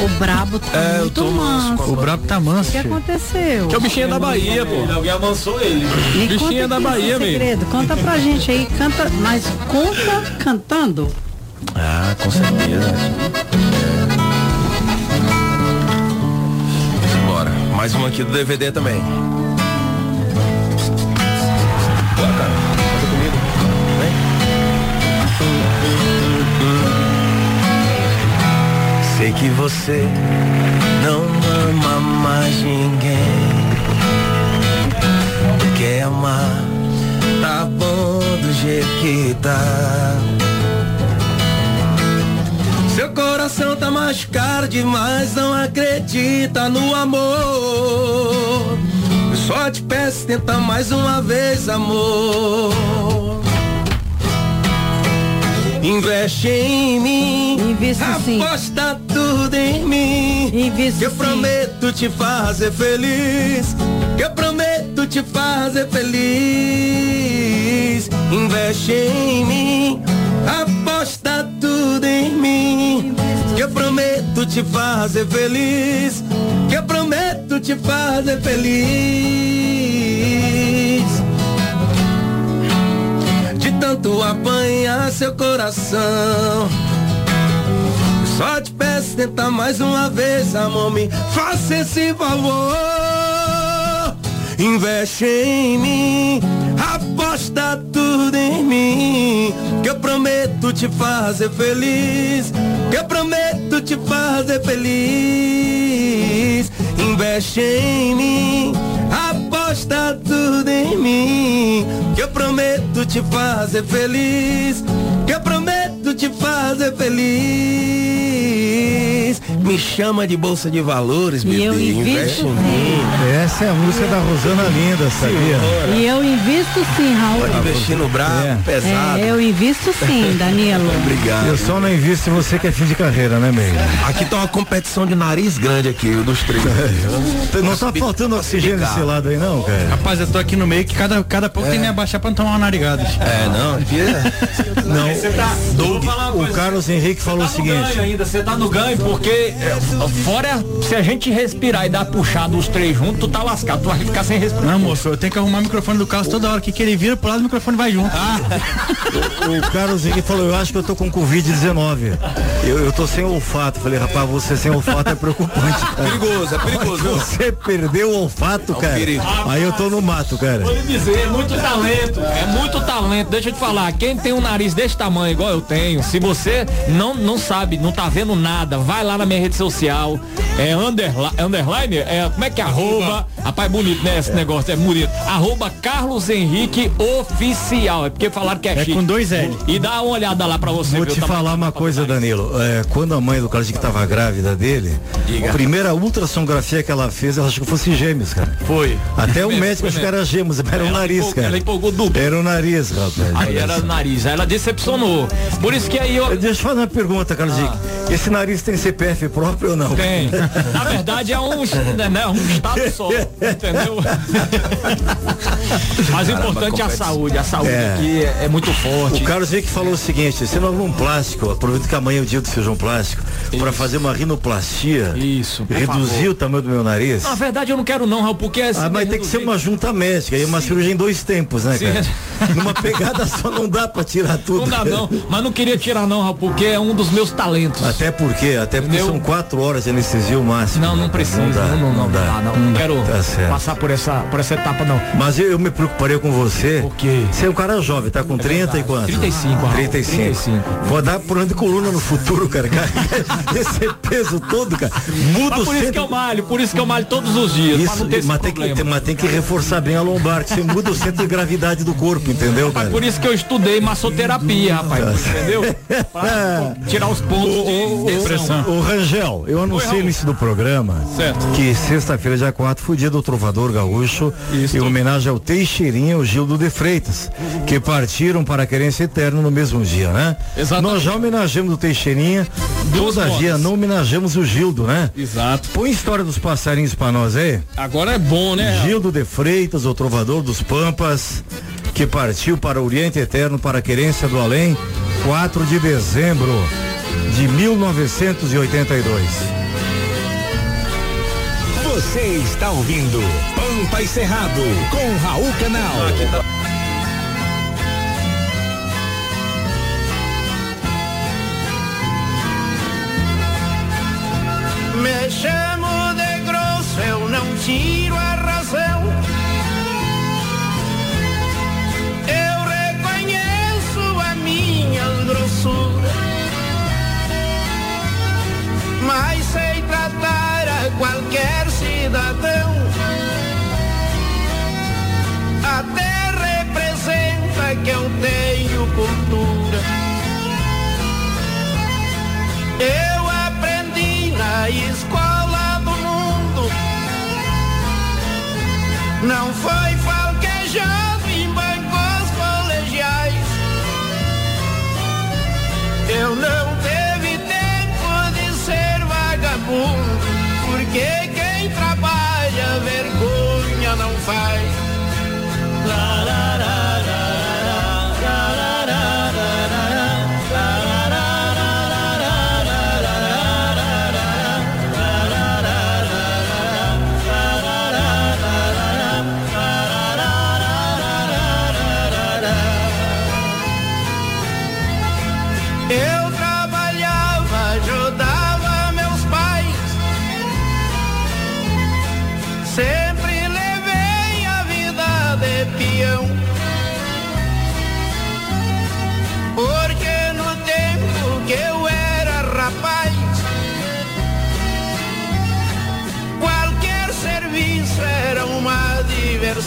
O brabo tá É, muito manso. O brabo tá manso, O que aconteceu? Que é o bichinho da Bahia, pô. Alguém amansou ele. Me bichinho da Bahia, mesmo. segredo. Conta pra gente aí, canta, mas conta cantando. Ah, com certeza. Mais uma aqui do DVD também. Cara. Comigo. Vem. Sei que você não ama mais ninguém. Quer amar, tá bom do jeito que tá. Seu coração tá machucar demais, não acredita no amor. Eu só te peço, tenta mais uma vez, amor. Investe em mim, Invisto sim. aposta tudo em mim. Que eu sim. prometo te fazer feliz. Que eu prometo te fazer feliz. Investe em mim, aposta tudo em mim. Que eu prometo te fazer feliz. Que eu prometo te fazer feliz de tanto apanhar seu coração. Só te peço, tenta mais uma vez, amor, me faça esse favor. Investe em mim, aposta tudo em mim. Que eu prometo te fazer feliz. Que eu prometo te fazer feliz. Investe em mim, aposta tudo em mim. Que eu prometo te fazer feliz. Que eu prometo te fazer feliz. Me chama de bolsa de valores, bebê. eu invisto Investe em sim. mim. Essa é a música da Rosana Linda, sabia? E eu invisto sim, Raul. Pode investir no bravo, É. pesado. É, eu invisto sim, Danilo. Obrigado. Eu só não invisto em você que é fim de carreira, né, meio? Aqui tá uma competição de nariz grande aqui, o dos três. Não tá faltando oxigênio desse lado aí, não, cara? Rapaz, eu tô aqui no meio que cada, cada pouco tem que me abaixar pra não tomar uma narigada. É, não, aqui é. Não. Tá. O. Carlos Henrique falou o Tá ganho seguinte. ainda, você tá no ganho porque é, fora se a gente respirar e dar puxada os três juntos, tu tá lascado, tu vai ficar sem respirar. Não, moço, eu tenho que arrumar o microfone do Carlos toda hora que, que ele vira pro lado o microfone vai junto. O Carlos Henrique falou, eu acho que eu tô com Covid-19. Eu, eu tô sem olfato. Falei, rapaz, você sem olfato é preocupante. cara. Perigoso, é perigoso? Você perdeu o olfato, cara. perigo. Aí eu tô no mato, cara. Vou lhe dizer, é muito talento, é muito talento. Deixa eu te falar, quem tem um nariz desse tamanho, igual eu tenho, se você não, não sabe, não tá vendo nada, vai lá na minha rede social, é underline, underline é, como é que é arroba, rapaz, é bonito, né, esse negócio, é bonito, arroba Carlos Henrique Oficial, é porque falaram que é, É chique. com dois L. E dá uma olhada lá pra você Vou o te tamanho falar uma coisa, do. Danilo. É, quando a mãe do Carlos Henrique tava grávida dele, a primeira ultrassonografia que ela fez, ela achou que fosse gêmeos, cara. Foi. Até o médico achou que era gêmeos, era o nariz, cara. Ela empolgou duplo. Era o nariz, rapaz. Aí era o nariz, aí ela decepcionou. Por isso que aí eu. Deixa eu te fazer uma pergunta, Carlos Henrique. Esse nariz tem CPF próprio ou não? Ah. Tem. Na verdade é um, né, um estado só, entendeu? Mas o importante é a saúde. A saúde É. aqui é, é muito forte. O Carlos Henrique falou o seguinte, você não um plástico, aproveita que amanhã é o dia do feijão plástico, para fazer uma rinoplastia, Isso, reduzir favor. o tamanho do meu nariz. Na verdade eu não quero não, Raul, porque assim, Ah, mas tem que ser uma junta médica, aí uma cirurgia em dois tempos, né, Sim. cara? Numa pegada só não dá pra tirar tudo. Não dá não, mas não queria tirar não, Raul, porque é um dos meus talentos. Até porque, até porque são quatro horas de anestesia o máximo. Não, não né, precisa, Não dá, não, não, não, dá. não, quero Tá passar por essa, por essa etapa não. Mas eu, me preocuparia com você. Por quê? Você é um cara jovem, tá com 30 e quanto? 35, Raul, 35. 35. Vou dar por de coluna no futuro, cara. Esse peso todo, cara. Muda Mas o por isso que eu malho, por isso que eu malho todos os dias, Isso, mas, tem que, mas tem que reforçar bem a lombar, que você muda o centro de gravidade do corpo, entendeu, cara? Mas por isso que eu estudei massoterapia, rapaz, entendeu? Pra tirar os pontos de tensão. Ô Rangel, eu anunciei no início do programa Certo. que sexta-feira, dia 4, foi dia do Trovador Gaúcho, em homenagem ao Teixeirinha e ao Gildo de Freitas, que partiram para a querência eterna no mesmo dia, né? Exatamente. Nós já homenageamos o Teixeirinha, Duas todavia modas. não homenageamos o Gildo, né? Exato. Põe a história dos passarinhos pra nós aí. Agora é bom, né? Gildo de Freitas, o trovador dos Pampas, que partiu para o Oriente Eterno para a querência do além, 4 de dezembro de 1982. Você está ouvindo Pampa e Cerrado com Raul Canal. Me chamo de grosso, eu não tiro qualquer cidadão. Até representa que eu tenho cultura. Eu aprendi na escola do mundo. Não foi falquejado em bancos colegiais. Eu não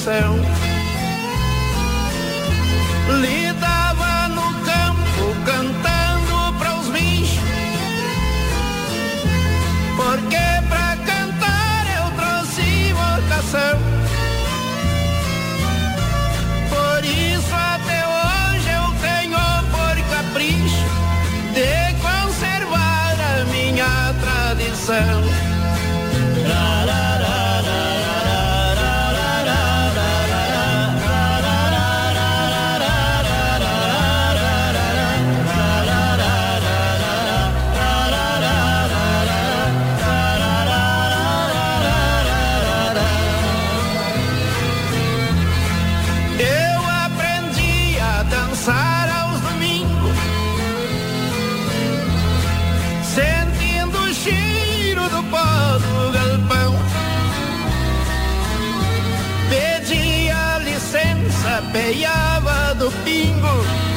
céu. Lindo. peiava do pingo.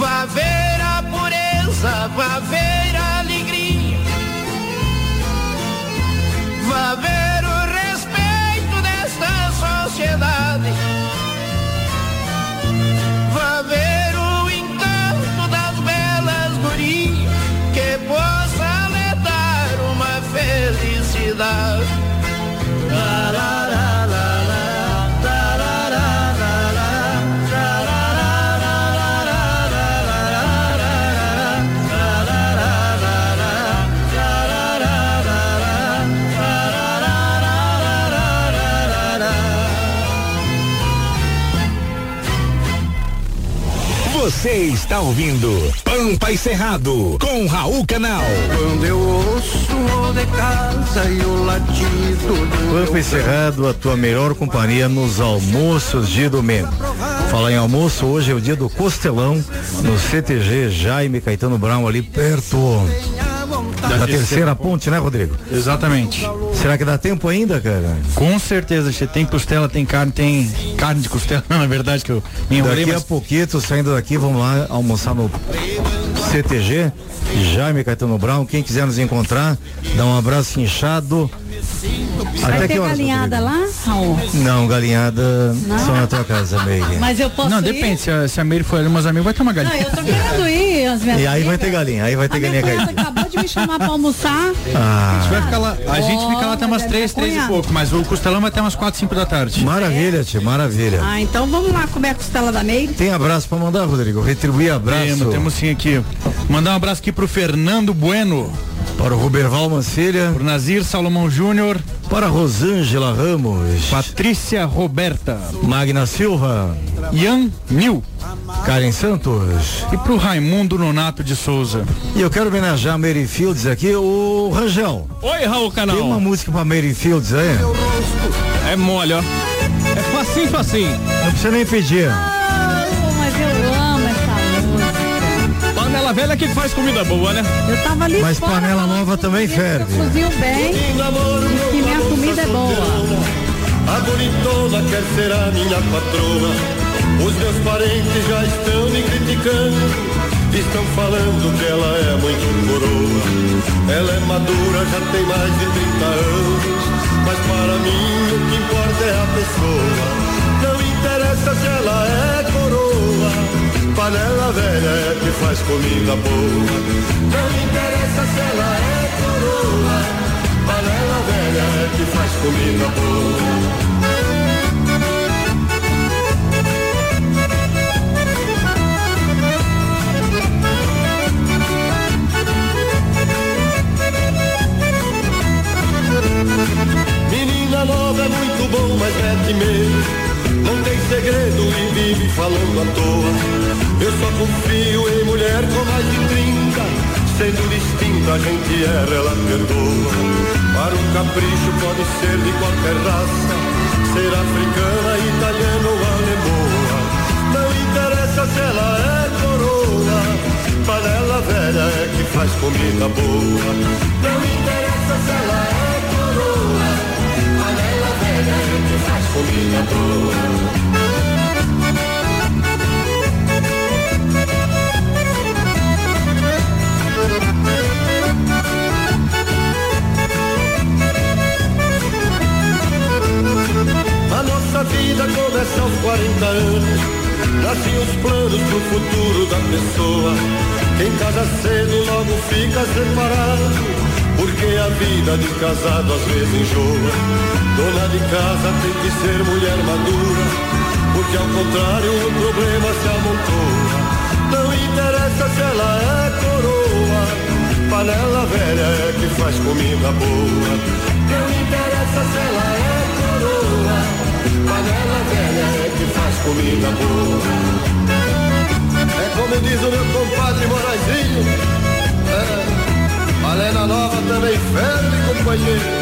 Vá ver a pureza, vá ver Você está ouvindo Pampa e Cerrado com Raul Canal. Quando eu ouço o de casa e o latido Pampa e Cerrado, a tua melhor companhia nos almoços de domingo. Falar em almoço, hoje é o dia do costelão no CTG Jaime Caetano Brown, ali perto da, terceira ponte, né, Rodrigo? Exatamente. Será que dá tempo ainda, cara? Com certeza, você tem costela, tem carne, tem carne de costela, na verdade que eu me enrolei, Daqui mas a pouquinho, saindo daqui, vamos lá almoçar no CTG, Jaime Caetano Brown. Quem quiser nos encontrar, dá um abraço inchado. Vai Até ter que horas, galinhada lá, Raul? Não, galinhada Não? só na tua casa, Meire. Mas eu posso Não, ir? depende, se a, se a Meire for ali, meus amigos, vai ter uma Não, galinha. eu tô querendo ir, as minhas E aí vai ter galinha, aí vai ter A minha galinha cunhada caipira. acabou de me chamar pra almoçar. Ah. A gente vai ficar lá, a gente fica lá até umas três, três e pouco, mas o costelão vai até umas quatro, cinco da tarde. Maravilha, tio, maravilha. Ah, então vamos lá comer a costela da Meire. Tem abraço pra mandar, Rodrigo? Retribuir abraço. Temos, temos sim aqui. Mandar um abraço aqui pro Fernando Bueno. Para o Roberval Mancilha. Pro Nazir Salomão Júnior. Para Rosângela Ramos. Patrícia Roberta. Magna Silva. Ian Mil. Karen Santos. E pro Raimundo Nonato de Souza. E eu quero homenagear a Mary Fields aqui, o Rangel. Oi, Raul Canal. Tem uma música pra Mary Fields aí? É mole, ó. É facinho, facinho. Não precisa nem pedir. Panela velha que faz comida boa, né? Eu tava ali Mas fora, panela nova também ferve. Eu cozinho bem e que minha comida é boa. A bonitona quer ser a minha patroa. Os meus parentes já estão me criticando. Estão falando que ela é muito coroa. Ela é madura, já tem mais de 30 anos. Mas para mim o que importa é a pessoa. Não interessa se ela é coroa. Panela velha é que faz comida boa. Não interessa se ela é coroa. Panela velha é que faz comida boa. Menina nova é muito bom, mas mete medo. Não tem segredo e vive falando à toa. Eu só confio em mulher com mais de 30. Sendo distinta, a gente erra, ela perdoa. Para um capricho pode ser de qualquer raça. Ser africana, italiana ou alemoa. Não interessa se ela é coroa. Panela velha é que faz comida boa. Não interessa se ela é coroa. Panela velha é que faz comida boa. Nossa vida começa aos 40 anos. Nascem os planos pro futuro da pessoa. Quem casa cedo logo fica separado. Porque a vida de casado às vezes enjoa. Dona de casa tem que ser mulher madura. Porque ao contrário o problema se amontoa. Não interessa se ela é coroa. Panela velha é que faz comida boa. Não interessa se ela é. Panela velha é que faz comida boa. É como diz o meu compadre Moraizinho. É, Panela nova também ferve, companheiro.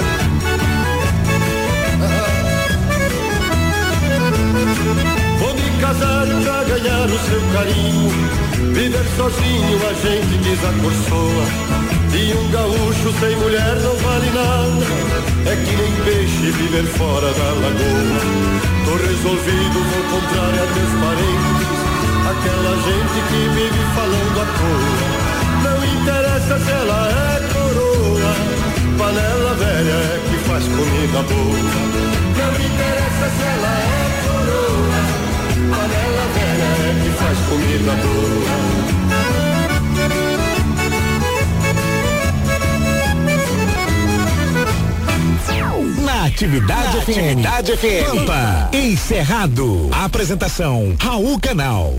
Vou me casar pra ganhar o seu carinho. Viver sozinho a gente desacorçoa. E um gaúcho sem mulher não vale nada. É que nem peixe viver fora da lagoa. Tô resolvido, vou comprar a meus parentes. Aquela gente que vive falando à toa. Não interessa se ela é coroa. Panela velha é que faz comida boa. Não interessa se ela é. Panela velha é que faz comida boa. Na Atividade Na FM. Atividade FM. Pampa. Encerrado. Apresentação Raul Canal.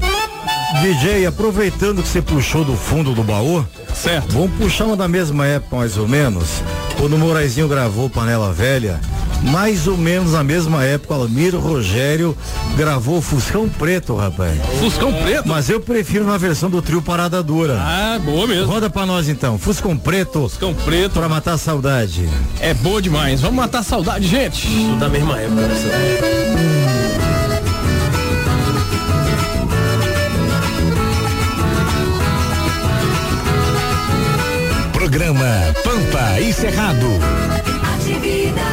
DJ, aproveitando que você puxou do fundo do baú, certo? Vamos puxar uma da mesma época, mais ou menos, quando o Moraizinho gravou Panela Velha. Mais ou menos na mesma época, Almiro Rogério gravou Fuscão Preto, rapaz. Fuscão Preto? Mas eu prefiro na versão do trio Parada Dura. Ah, boa mesmo. Roda pra nós então. Fuscão Preto. Fuscão Preto. Pra matar a saudade. É boa demais. Vamos matar a saudade, gente. Tudo da mesma época, né? Programa Pampa e Cerrado. Atividade.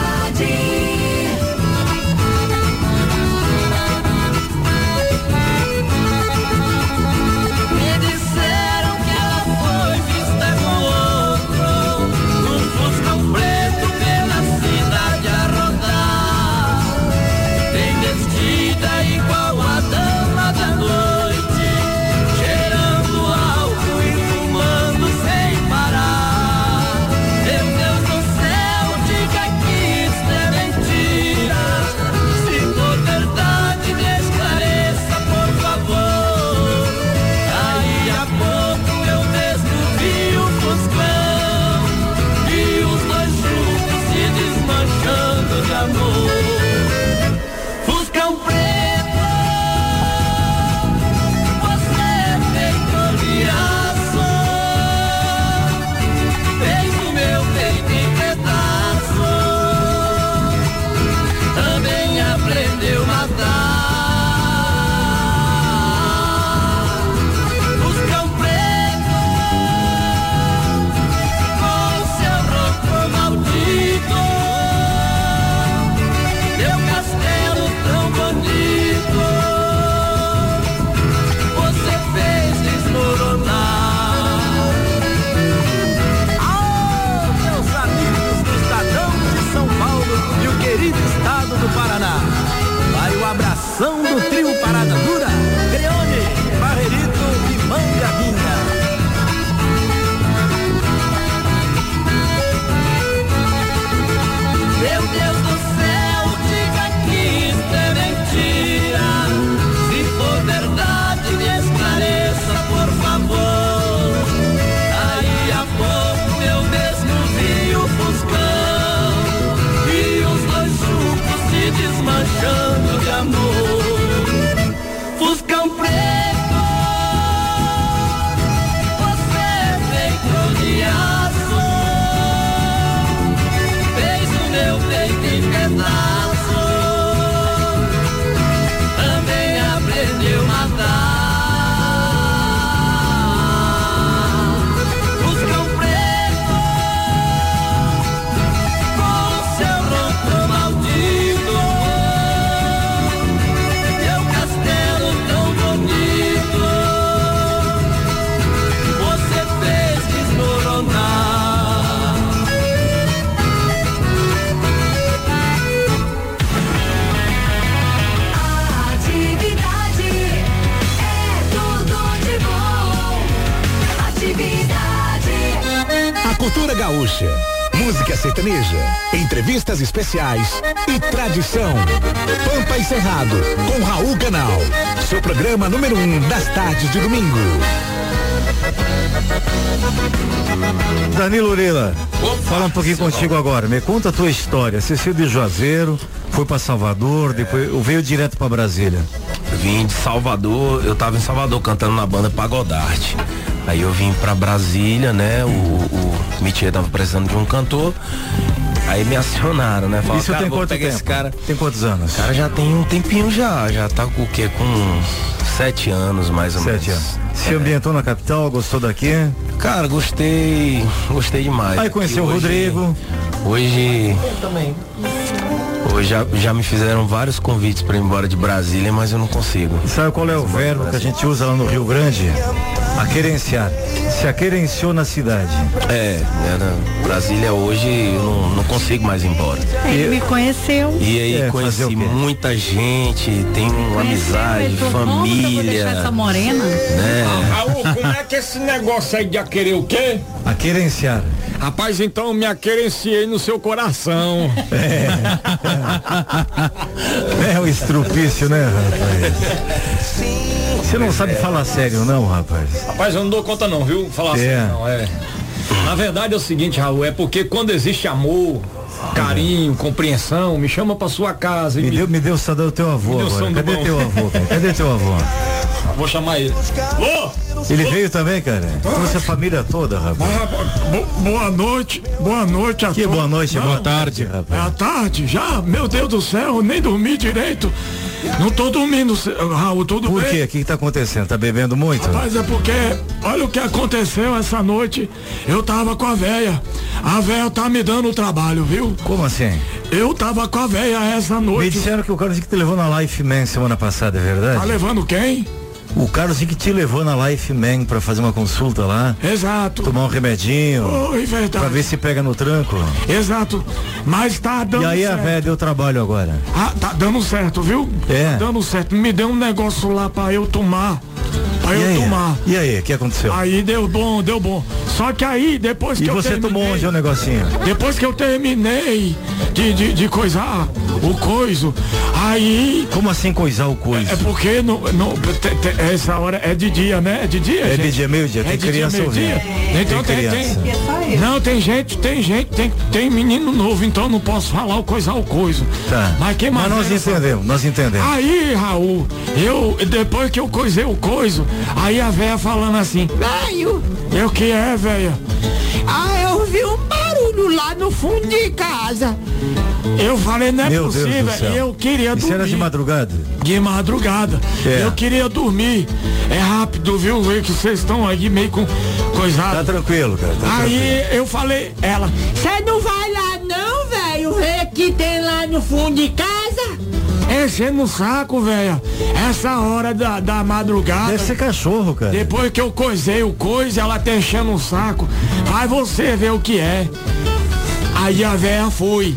Gaúcha, música sertaneja, entrevistas especiais e tradição. Pampa e Cerrado, com Raul Canal. Seu programa número um das tardes de domingo. Danilo Lila, fala um pouquinho contigo agora. Me conta a tua história. Você saiu de Juazeiro, foi pra Salvador, depois veio direto pra Brasília. Vim de Salvador, eu tava em Salvador cantando na banda Pagodarte. Aí eu vim pra Brasília, né? O, o Mitier tava precisando de um cantor. Aí me acionaram, né? Falaram, Isso tem vou quanto tempo? esse cara. Tem quantos anos? O cara já tem um tempinho já, já tá com o quê? Com sete anos mais ou Sete menos. anos. Se ambientou na capital, gostou daqui? Cara, gostei, gostei demais. Aí conheceu o Hoje- Rodrigo. Hoje. Hoje já, já me fizeram vários convites para ir embora de Brasília, mas eu não consigo. Sabe qual é o verbo que a gente usa lá no Rio Grande? Aquerenciar. Se aquerenciou na cidade. É, era, Brasília hoje eu não, não consigo mais ir embora. Ele me conheceu. E aí É, conheci muita gente, tenho uma amizade, eu família. deixar essa morena? Né? Raul, como é que esse negócio aí de querer o quê? Aquerenciar. Rapaz, então eu me aquerenciei no seu coração. É o estrupício, né, rapaz? Você não sabe falar sério, não, rapaz. Rapaz, eu não dou conta não, viu? Falar É. assim, não, é. Na verdade é o seguinte, Raul, é porque quando existe amor, carinho, compreensão, me chama pra sua casa. e Me deu, me deu saudade do teu avô Me agora. Cadê bom. teu avô, velho? Cadê teu avô? Vou chamar ele. Ô! Ele veio também, cara? Trouxe a família toda, rapaz. Bo- boa noite, boa noite a Que todos. boa noite, Não, boa tarde, É rapaz. a tarde já? Meu Deus do céu, nem dormi direito. Não tô dormindo, Raul, tudo Por bem? quê? O que, que tá acontecendo? Tá bebendo muito? Mas é porque, olha o que aconteceu essa noite. Eu tava com a véia. A véia tá me dando trabalho, viu? Como assim? Eu tava com a véia essa Me noite. disseram que o Carlos que te levou na Life Man semana passada, é verdade? Tá levando quem? O Carlos que te levou na Life Man pra fazer uma consulta lá. Exato. Tomar um remedinho. Oi, verdade. Pra ver se pega no tranco. Exato. Mas tá dando E aí a certo. véia deu trabalho agora. Ah, tá dando certo, viu? É. Tá dando certo. Me deu um negócio lá pra eu tomar. Pra E eu aí? tomar. E aí, o que aconteceu? Aí deu bom, deu bom. Só que aí, depois E que eu você terminei, tomou onde o negocinho? Depois que eu terminei de, de, de coisar o coiso, aí. Como assim coisar o coiso? É porque não, não, te- te- essa hora é de dia, né? É de dia. É de gente? dia, meio-dia. Tem É de dia, criança meio-dia. ouvindo. Então Tem tem, criança. tem. Não, tem gente, tem gente, tem, tem menino novo, então eu não posso falar o coisar o coiso. Tá. Mas quem Mas mais nós é essa- entendemos, nós entendemos. Aí, Raul, eu, depois que eu coisei o coiso, aí a véia falando assim, velho, eu que é, véia? Ah, eu vi um barulho lá no fundo de casa. Eu falei, não é Meu possível, eu queria Isso dormir. era de madrugada? De madrugada. É. Eu queria dormir. É rápido, viu? Vê que vocês estão aí meio com coisado. Tá tranquilo, cara. Tá Aí eu falei, ela, você não vai lá não, velho? Vê que tem lá no fundo de casa. Enchendo o saco, velho. Essa hora da, da madrugada. Deve ser cachorro, cara. Depois que eu coisei o coisa, ela tá enchendo o saco. Aí você vê o que é. Aí a véia foi.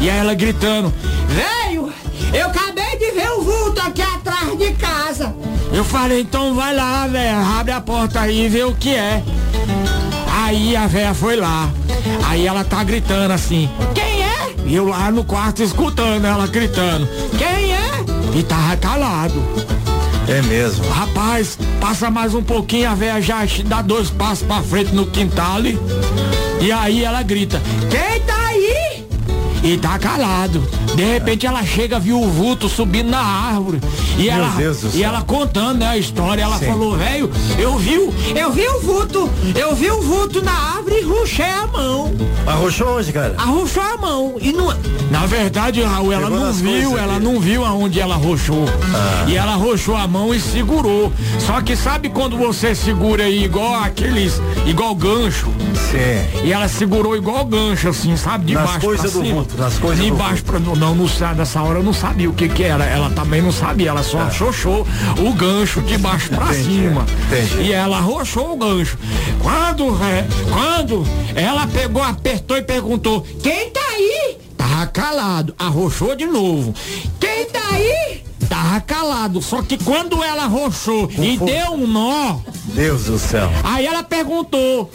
E aí ela gritando, velho, eu acabei de ver o vulto aqui atrás de casa. Eu falei, então vai lá, velho, abre a porta aí e vê o que é. Aí a véia foi lá. Aí ela tá gritando assim, quem? E eu lá no quarto escutando ela gritando, quem é? E tava calado. É mesmo. Rapaz, passa mais um pouquinho, a véia já dá dois passos pra frente no quintal. E aí ela grita, quem tá? E tá calado. De repente ela chega, viu o vulto subindo na árvore. E Meu ela, Deus e ela contando né, a história, ela Sim. falou, velho, eu vi, eu vi o vulto, eu vi o vulto na árvore e ruxei a mão. Arrochou onde, cara? Arrochou a mão. E não... Na verdade, Raul, ela Pegou não viu, ela não viu aonde ela arrochou. Ah. E ela arrochou a mão e segurou. Só que sabe quando você segura aí igual aqueles, igual gancho? Sim. E ela segurou igual gancho, assim, sabe? De Nas baixo do cima. vulto, nas coisas De do. Não, não, sa- nessa hora eu não sabia o que que era. Ela também não sabia, ela só xoxou o gancho de baixo pra Entendi, cima. entendi. E ela arrochou o gancho. Quando, é, quando ela pegou, apertou e perguntou, quem tá aí? Tava calado, arrochou de novo. Quem tá aí? Tava calado, só que quando ela arrochou e deu um nó, Deus do céu. aí ela perguntou,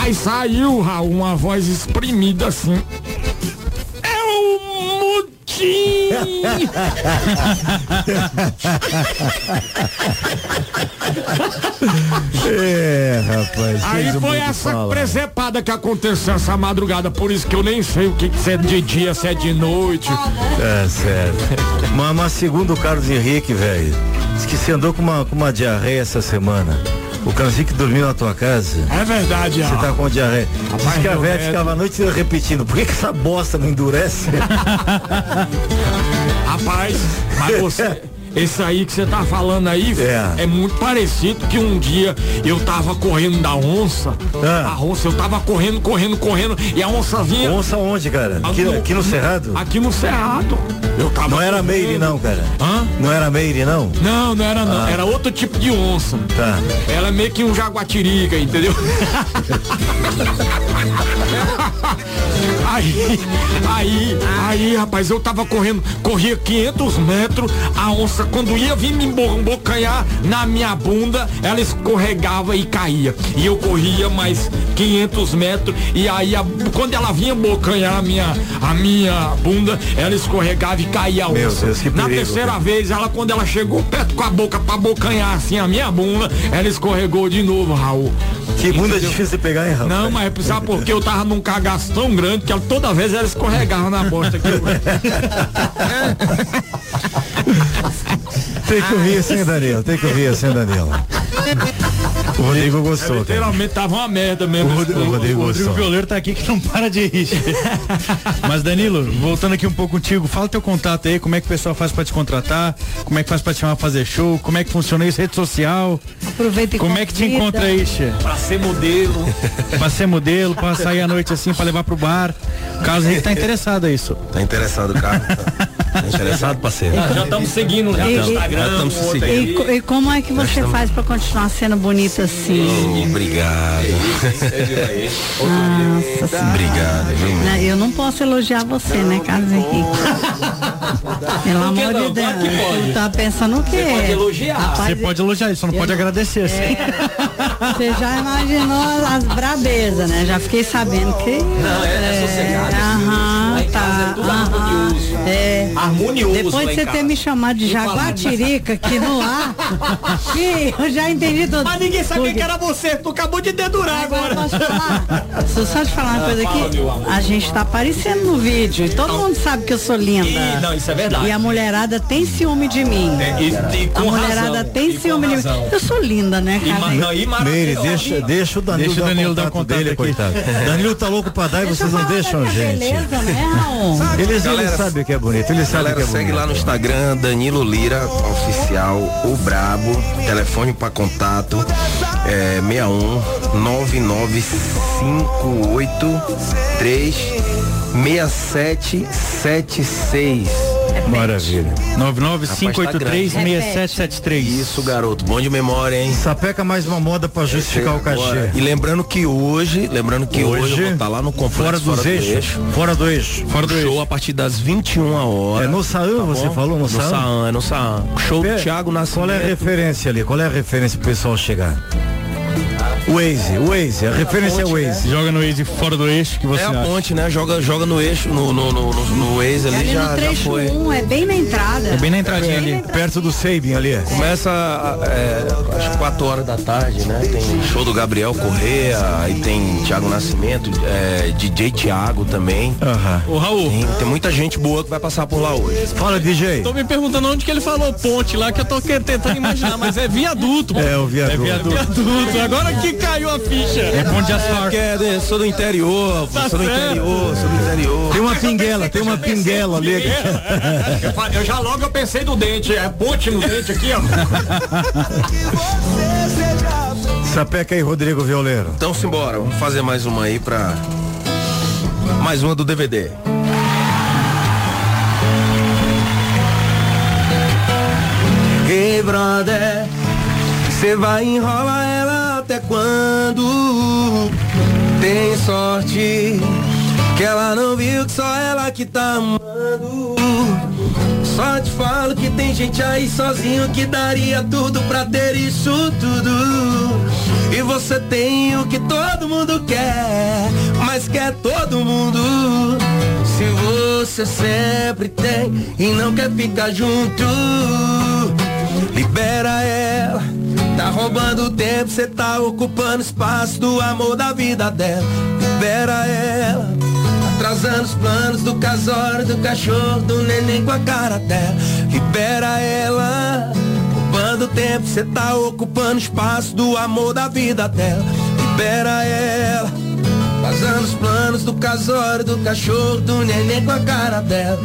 aí? Saiu, Raul, uma voz exprimida assim. É o Mutim! É, rapaz. Aí foi essa falar. presepada que aconteceu essa madrugada, por isso que eu nem sei o que, que é de dia, se é de noite. É certo. Mas, mas segundo o Carlos Henrique, velho, diz que você andou com uma, com uma diarreia essa semana. O Carlos Henrique dormiu na tua casa. É verdade, Você tá com diarreia. Diz que a velha ficava a noite repetindo. Por que, que essa bosta não endurece? Rapaz, mas você. Esse aí que você tá falando aí É. é. muito parecido que um dia eu tava correndo da onça. Ah. A onça, eu tava correndo, correndo, correndo, e a onça vinha. Onça onde, cara? Aqui, aqui no Cerrado? Aqui no Cerrado. Eu tava Não era correndo. Meire não, cara. Hã? Não era Meire não? Não, não era não. Ah. Era outro tipo de onça. Tá. Ela é meio que um jaguatirica, entendeu? aí, aí, aí, rapaz, eu tava correndo, corria 500 metros, a onça, quando ia vir me embo- embocanhar na minha bunda, ela escorregava e caía. E eu corria mais 500 metros, e aí, a- quando ela vinha embocanhar a minha, a minha bunda, ela escorregava e caía a onça. Deus, na perigo, terceira cara. vez, ela, quando ela chegou perto com a boca pra bocanhar assim a minha bunda, ela escorregou de novo, Raul. Que bunda Entendeu? difícil de pegar, hein, rapaz? Não, mas sabe por quê? Eu tava num cagaço tão grande que ela, toda vez ela escorregava na bosta aqui. Tem que ouvir assim, Danilo. Tem que ouvir assim, Danilo. O Rodrigo gostou, cara. Literalmente tava uma merda mesmo. O Rod- o Rodrigo O Rodrigo. Violeiro tá aqui que não para de rir. Mas Danilo, voltando aqui um pouco contigo, fala teu contato aí, como é que o pessoal faz pra te contratar, como é que faz pra te chamar pra fazer show, como é que funciona isso, rede social, Aproveita e como é que te convida. encontra aí, Che? Pra ser modelo. Pra ser modelo, pra sair à noite assim, pra levar pro bar. Caso aí que tá interessado é isso. Tá interessado, cara? Tá interessado, parceiro? Já estamos seguindo já no Instagram. Já estamos seguindo. E, e como é que você estamos- faz pra continuar sendo bonita assim? Obrigado. Nossa Obrigado, viu? Não, Eu não posso elogiar você, né, Carlos Henrique? Pelo amor não? de Deus. Claro que pode. Tu tá pensando o quê? Você pode elogiar. Rapaz, Você pode elogiar, só não pode não- agradecer assim. Você já imaginou as brabezas, né? Já fiquei sabendo que. Não, é, é sossegado. Aham, tá. é tudo aham. É. Harmonioso Depois de você ter me chamado de E jaguatirica aqui no ar, que eu já entendi tudo. Mas ninguém sabia Porque- que era você, tu acabou de dedurar Agora agora. posso falar? Só só te falar uma coisa fala, aqui. A gente tá aparecendo no vídeo e todo mundo sabe que eu sou linda. Ih, não, isso é verdade. E a mulherada tem ciúme de mim. E- e com a mulherada razão, tem e ciúme de mim. Eu sou linda, né, E, cara? não, e Meire, maravilhoso. deixa, deixa o Danilo, Deixa o dar, Danilo dar o contato contato dele, aqui. coitado. Danilo tá louco pra dar e vocês não deixam, gente. Beleza, né, Raul? Eles, eles sabem o que é bonito, o que Galera, é segue bonito. lá no Instagram, Danilo Lira, oficial, o Brabo, telefone para contato é 61 99583 6776. Maravilha. 995836773. Isso, garoto, bom de memória, hein? Sapeca mais uma moda pra justificar o cachê. Bora. E lembrando que hoje, lembrando que hoje, eu vou estar lá no complexo fora dos eixos, fora do eixo, Fora do show a partir das 21 horas. É no Saam, você bom? falou no, No? Saam, é no Saam. Show do Pé, Thiago Nascimento. Qual é a referência ali? Qual é a referência pro pessoal chegar? Waze, Waze, a referência é Waze. Joga no Waze fora do eixo que você É a acha. ponte, né? Joga, joga no eixo, no, no, no, no, no Waze É ali, ali já, no já foi. 1, é bem na entrada. É bem na entradinha ali. Perto do Sabin ali. Começa, é, acho que 4 horas da tarde, né? Tem show do Gabriel Correa, aí tem Thiago Nascimento, é, DJ Thiago também. Aham. Ô, Raul, Tem, tem muita gente boa que vai passar por lá hoje. Fala, DJ. tô me perguntando onde que ele falou ponte lá, que eu tô tentando imaginar, mas é viaduto. É, o viaduto. Viaduto, agora que caiu a ficha. É ponte de asfalto. Porque é, sou do interior, Tá sou do interior, sou do interior. Tem uma pinguela, tem uma pinguela ali. Eu, eu já logo eu pensei do dente, é ponte no dente aqui, ó. Sapeca aí, Rodrigo Violeiro. Então simbora, vamos fazer mais uma aí pra. Mais uma do DVD. Hey brother, você vai enrolar até quando? Tem sorte que ela não viu que só ela que tá amando. Só te falo que tem gente aí sozinho que daria tudo pra ter isso tudo. E você tem o que todo mundo quer, mas quer todo mundo. Se você sempre tem e não quer ficar junto, libera ela. Tá roubando tempo, cê tá ocupando espaço do amor da vida dela. Libera ela. Atrasando os planos do casório, do cachorro, do neném com a cara dela. Libera ela. Roubando tempo, cê tá ocupando espaço do amor da vida dela. Libera ela. Vazando os planos do casório, do cachorro, do neném com a cara dela.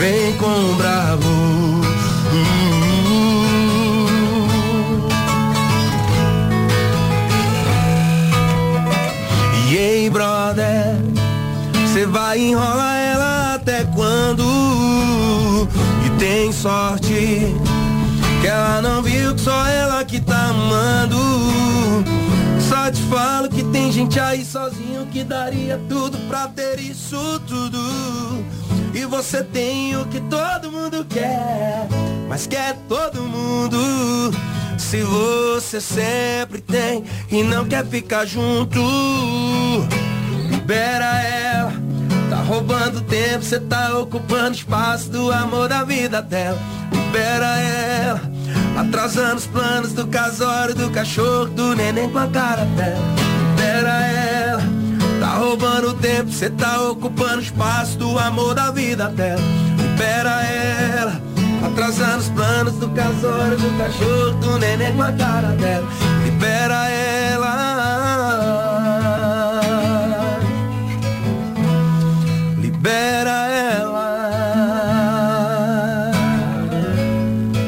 Vem com o bravo. Hum. E aí, brother, você vai enrolar ela até quando? E tem sorte que ela não viu que só ela que tá amando. Só te falo que tem gente aí sozinho que daria tudo pra ter isso tudo. E você tem o que todo mundo quer, mas quer todo mundo. Se você sempre tem e não quer ficar junto, libera ela. Tá roubando tempo, cê tá ocupando espaço do amor da vida dela. Libera ela. Atrasando os planos do casório, do cachorro, do neném com a cara dela. Libera ela, tá roubando tempo, cê tá ocupando espaço do amor da vida dela. Libera ela, atrasando os planos do casório, do cachorro, do neném com a cara dela. Libera ela. Libera ela.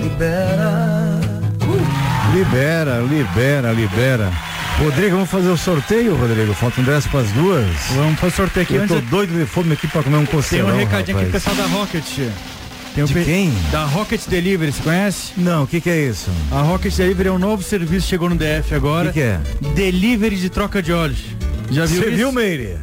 Libera. Libera, libera, libera. Rodrigo, vamos fazer o sorteio, Rodrigo? Faltam 10 para as duas. Vamos fazer o sorteio aqui Eu tô doido de fome aqui para comer um Tem costelão, um recadinho aqui rapaz. pessoal da Rocket. Tem um De pe- quem? Da Rocket Delivery, você conhece? Não, o que que é isso? A Rocket Delivery é um novo serviço, chegou no DF agora. O que que é? Delivery de troca de óleos. Já viu Você isso? viu, Meire?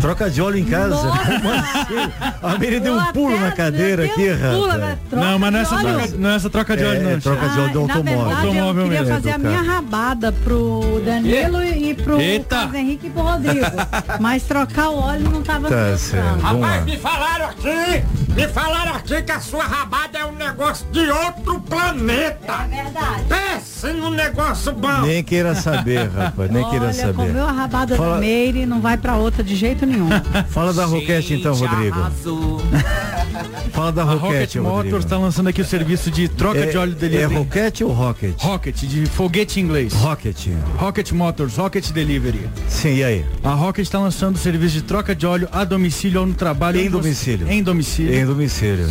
Troca de óleo em casa. A Meire deu um pulo na cadeira aqui, rapaz. Não, mas não é essa troca, não é essa troca de É, óleo, não. é troca de óleo do Na automóvel. verdade, eu Automóvel queria mesmo, fazer a minha rabada pro Danilo e pro Eita. Carlos Henrique e pro Rodrigo. Mas trocar o óleo não tava Tá pensando. certo. Rapaz, me falaram aqui, me falaram aqui que a sua rabada é um negócio de outro planeta. É verdade. Num negócio bom. Nem queira saber, rapaz, nem queira Olha, saber. comeu a rabada Fala- da Meire, não vai pra outra de jeito nenhum. Fala da Roquete então, Rodrigo. Fala da A Roquete, Rocket Rodrigo. Motors está lançando aqui o serviço de troca É- de óleo É delivery. Roquete ou Rocket? Rocket, de foguete em inglês. Rocket. Rocket Motors, Rocket Delivery. Sim, e aí? A Rocket está lançando o serviço de troca de óleo a domicílio ou no trabalho. Em domicílio. Em domicílio. Em domicílio.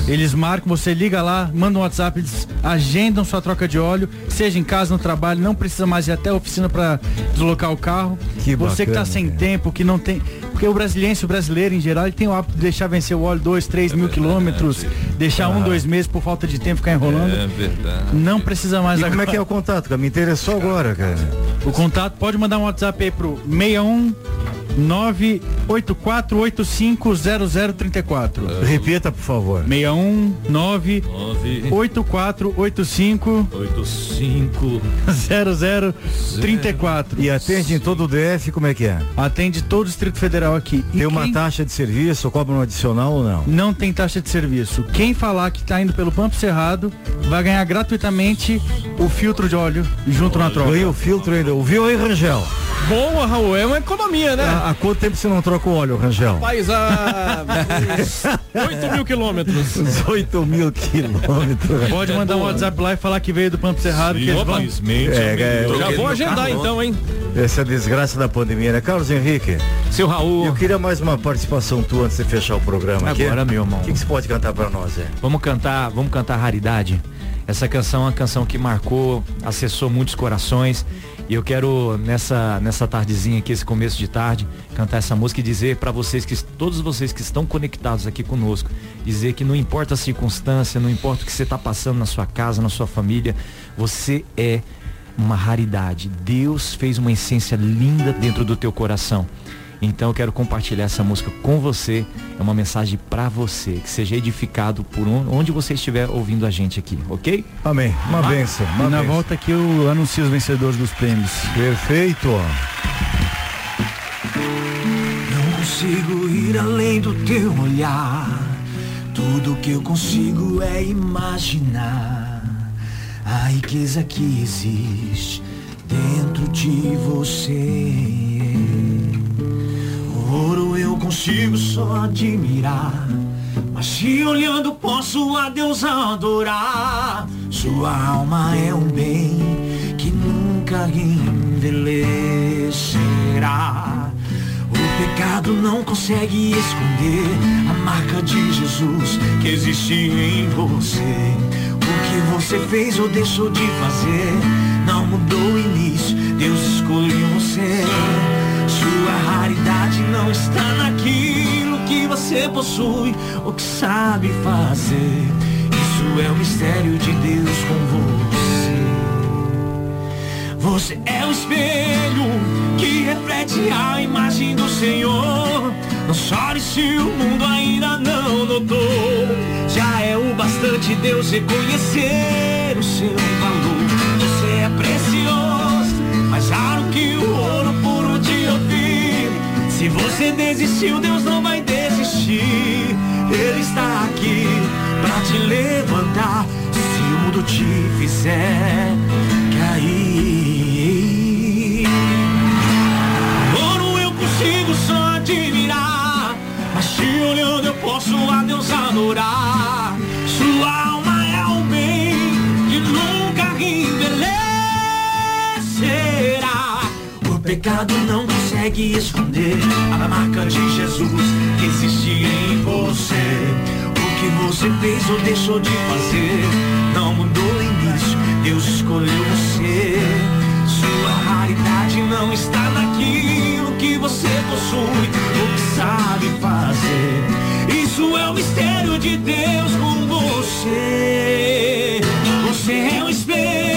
Eles marcam, você liga lá, manda um WhatsApp, eles agendam sua troca de óleo, seja em casa, no trabalho, não precisa mais ir até a oficina para deslocar o carro. Que você que bacana, tá sem cara. tempo, que não tem. Porque o brasileiro, o brasileiro em geral, ele tem o hábito de deixar vencer o óleo dois, três mil quilômetros, deixar um, dois meses por falta de tempo ficar enrolando. É verdade. Não precisa mais E como é agora. que é o contato, cara? Me interessou agora, cara. O contato pode mandar um WhatsApp aí pro 61 984850034. Repita, por favor. 61 98485 85 0034. E atende em todo o DF, como é que é? Atende todo o Distrito Federal aqui. E Tem uma quem taxa de serviço, cobra um adicional ou não? Não tem taxa de serviço. Quem falar que está indo pelo Pampo Cerrado vai ganhar gratuitamente o filtro de óleo junto na troca. Ganhei o filtro ainda. Ouviu aí, Rangel? Boa, Raul, é uma economia, né? Há, há quanto tempo você não troca o óleo, Rangel? Faz a 8 mil quilômetros. Uns 8 mil quilômetros. Pode mandar um WhatsApp lá e falar que veio do Pampo Cerrado que eles vão. Infelizmente, É, é, Já vou agendar carro então, hein? Essa desgraça da pandemia, né? Carlos Henrique, Seu Raul, eu queria mais uma participação tua antes de fechar o programa aqui. Agora, meu irmão. O que, que você pode cantar pra nós, é? vamos cantar, vamos cantar Raridade. Essa canção é uma canção que marcou, acessou muitos corações. E eu quero nessa nessa tardezinha aqui, esse começo de tarde, cantar essa música e dizer para vocês que todos vocês que estão conectados aqui conosco, dizer que não importa a circunstância, não importa o que você está passando na sua casa, na sua família, você é uma raridade. Deus fez uma essência linda dentro do teu coração. Então eu quero compartilhar essa música com você. É uma mensagem para você, que seja edificado por on- onde você estiver ouvindo a gente aqui, ok? Amém. Uma benção. Uma E na benção. volta aqui eu anuncio os vencedores dos prêmios. Perfeito. Não consigo ir além do teu olhar. Tudo que eu consigo é imaginar a riqueza que existe dentro de você. Consigo só admirar. Mas se olhando posso a Deus adorar. Sua alma é um bem que nunca envelhecerá. O pecado não consegue esconder a marca de Jesus que existe em você. O que você fez ou deixou de fazer não mudou o início. Deus escolheu você. Não está naquilo que você possui ou que sabe fazer. Isso é o mistério de Deus com você. Você é o espelho que reflete a imagem do Senhor. Não chore se o mundo ainda não notou. Já é o bastante Deus reconhecer o seu valor. Você é precioso, mais raro que o Se você desistiu, Deus não vai desistir. Ele está aqui pra te levantar. Se o mundo mundo te fizer cair. Ouro eu consigo só admirar, mas te olhando eu posso a Deus adorar. Sua alma é o bem que nunca envelhecerá. O pecado não consegue esconder a marca de Jesus que existe em você. O que você fez ou deixou de fazer não mudou o início. Deus escolheu você. Sua raridade não está naquilo que você possui ou que sabe fazer. Isso é o mistério de Deus com você. Você é um espelho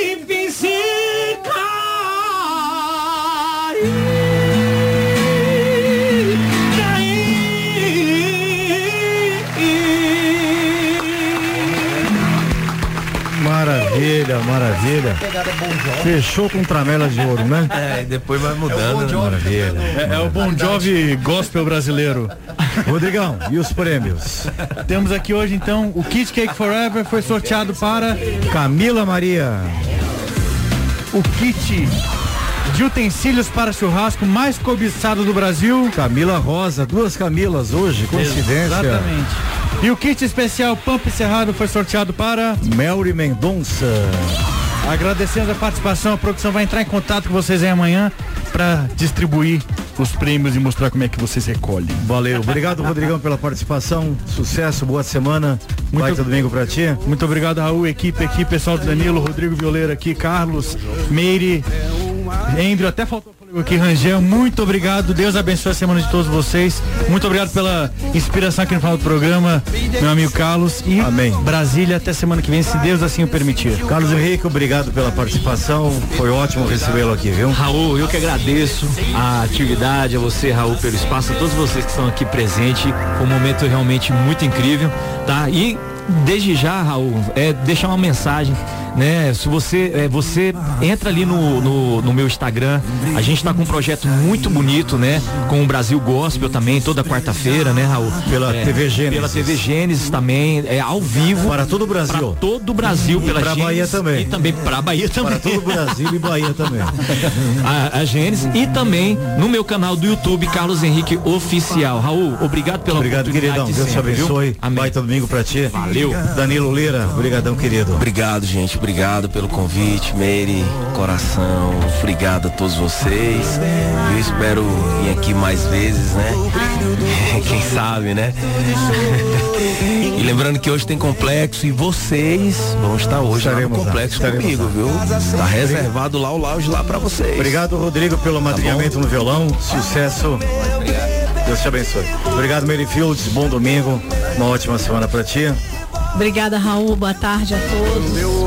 Maravilha, maravilha. Fechou com tramela de ouro, né? É, e depois vai mudando. né? Maravilha. É, é o Bon Jovi gospel brasileiro. Rodrigão, e os prêmios? Temos aqui hoje então o Kit Cake Forever foi sorteado para Camila Maria. o kit de utensílios para churrasco mais cobiçado do Brasil. Camila Rosa, duas Camilas hoje, coincidência. Exatamente. E o kit especial Pampa Cerrado foi sorteado para Melry Mendonça. Agradecendo a participação, a produção vai entrar em contato com vocês aí amanhã para distribuir os prêmios e mostrar como é que vocês recolhem. Valeu. Obrigado, Rodrigão, pela participação. Sucesso, boa semana. Muito- Baita domingo pra ti. Muito obrigado, Raul, equipe aqui, pessoal do Danilo, Rodrigo Violeiro aqui, Carlos, Meire, Andrew, até faltou aqui, Rangel. Muito obrigado. Deus abençoe a semana de todos vocês. Muito obrigado pela inspiração aqui no final do programa, meu amigo Carlos. E Amém. Brasília até semana que vem, se Deus assim o permitir. Carlos Henrique, obrigado pela participação. Foi ótimo recebê-lo aqui, viu? Raul, eu que agradeço a atividade, a você, Raul, pelo espaço, a todos vocês que estão aqui presentes. Foi um momento realmente muito incrível, tá? E desde já, Raul, é deixar uma mensagem, né? Se você, é, você entra ali no, no, no meu Instagram, a gente tá com um projeto muito bonito, né? Com o Brasil Gospel também, toda quarta-feira, né, Raul? Pela É, TV Gênesis. Pela TV Gênesis também, é ao vivo. Para todo o Brasil. Para todo o Brasil, E pela pra Gênesis. Bahia também. E também para Bahia também. Para todo o Brasil e Bahia também. a, a Gênesis e também no meu canal do YouTube, Carlos Henrique Oficial. Raul, obrigado pela Obrigado, oportunidade queridão. de Deus te viu? abençoe. Baita domingo pra ti. Valeu. Danilo Lira, obrigadão, querido. Obrigado, gente. Obrigado pelo convite, Meire, coração. Obrigado a todos vocês. Eu espero vir aqui mais vezes, né? Quem sabe, né? E lembrando que hoje tem complexo e vocês vão estar hoje lá no Estaremos lá, complexo estaremos comigo, lá. viu? Tá reservado lá o lounge lá pra vocês. Obrigado, Rodrigo, pelo amadrinhamento no violão. Sucesso. Deus te abençoe. Obrigado, Mary Fields. Bom domingo. Uma ótima semana pra ti. Obrigada, Raul. Boa tarde a todos.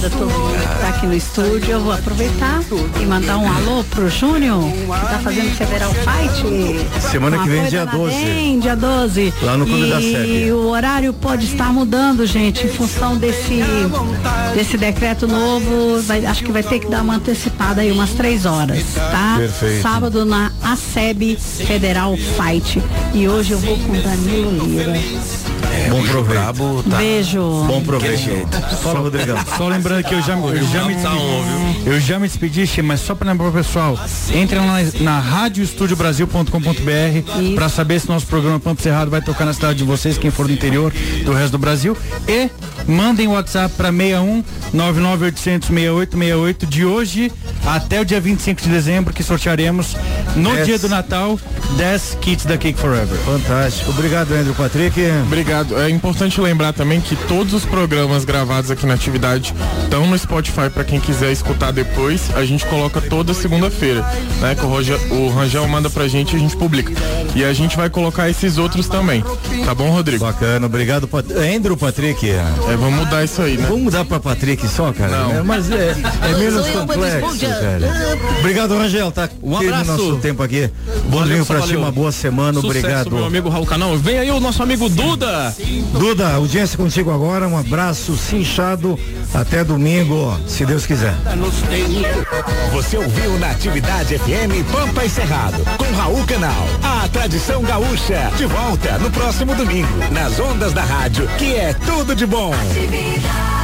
Obrigada a todo mundo que está aqui no estúdio. Eu vou aproveitar e mandar um alô pro Júnior, que tá fazendo Federal Fight. Semana que vem, dia na 12. DEM, dia 12. Lá no Clube e da Sebe. E o horário pode estar mudando, gente, em função desse, desse decreto novo. Vai- acho que vai ter que dar uma antecipada aí, umas três horas, tá? Perfeito. Sábado na ASEB Federal Fight. E hoje eu vou com Danilo Lira. Bom proveito. Brabo, tá? Beijo. Bom proveito. Fala, Rodrigão. Só lembrando que eu já, eu já me Tá despedi. Eu já me despedi, mas só para lembrar pro pessoal, entre lá na, na radioestudiobrasil.com.br para saber se nosso programa Pampo Cerrado vai tocar na cidade de vocês, quem for do interior do resto do Brasil. E mandem o WhatsApp para 61 99800 6868 de hoje até o dia 25 de dezembro, que sortearemos no Dez. dia do Natal 10 kits da Cake Forever. Fantástico. Obrigado, Andrew Patrick. Obrigado. É importante lembrar também que todos os programas gravados aqui na atividade estão no Spotify para quem quiser escutar depois. A gente coloca toda segunda-feira, né? Que o, Roger, o Rangel manda pra gente e a gente publica. E a gente vai colocar esses outros também. Tá bom, Rodrigo? Bacana, obrigado, Pat... Andrew Patrick. É, vamos mudar isso aí, né? Vamos mudar pra Patrick só, cara. Não. É, mas é, é menos complexo, cara. Obrigado, Rangel. Tá Um abraço. nosso tempo aqui. Bom domingo pra ti, uma boa semana. Sucesso, Obrigado. meu amigo Raul Canal. Vem aí o nosso amigo Duda. Audiência contigo agora. Um abraço cinchado. Até domingo, se Deus quiser. Você ouviu na Atividade FM Pampa e Cerrado, com Raul Canal. A tradição gaúcha, de volta no próximo domingo, nas ondas da rádio, que é tudo de bom. Atividade.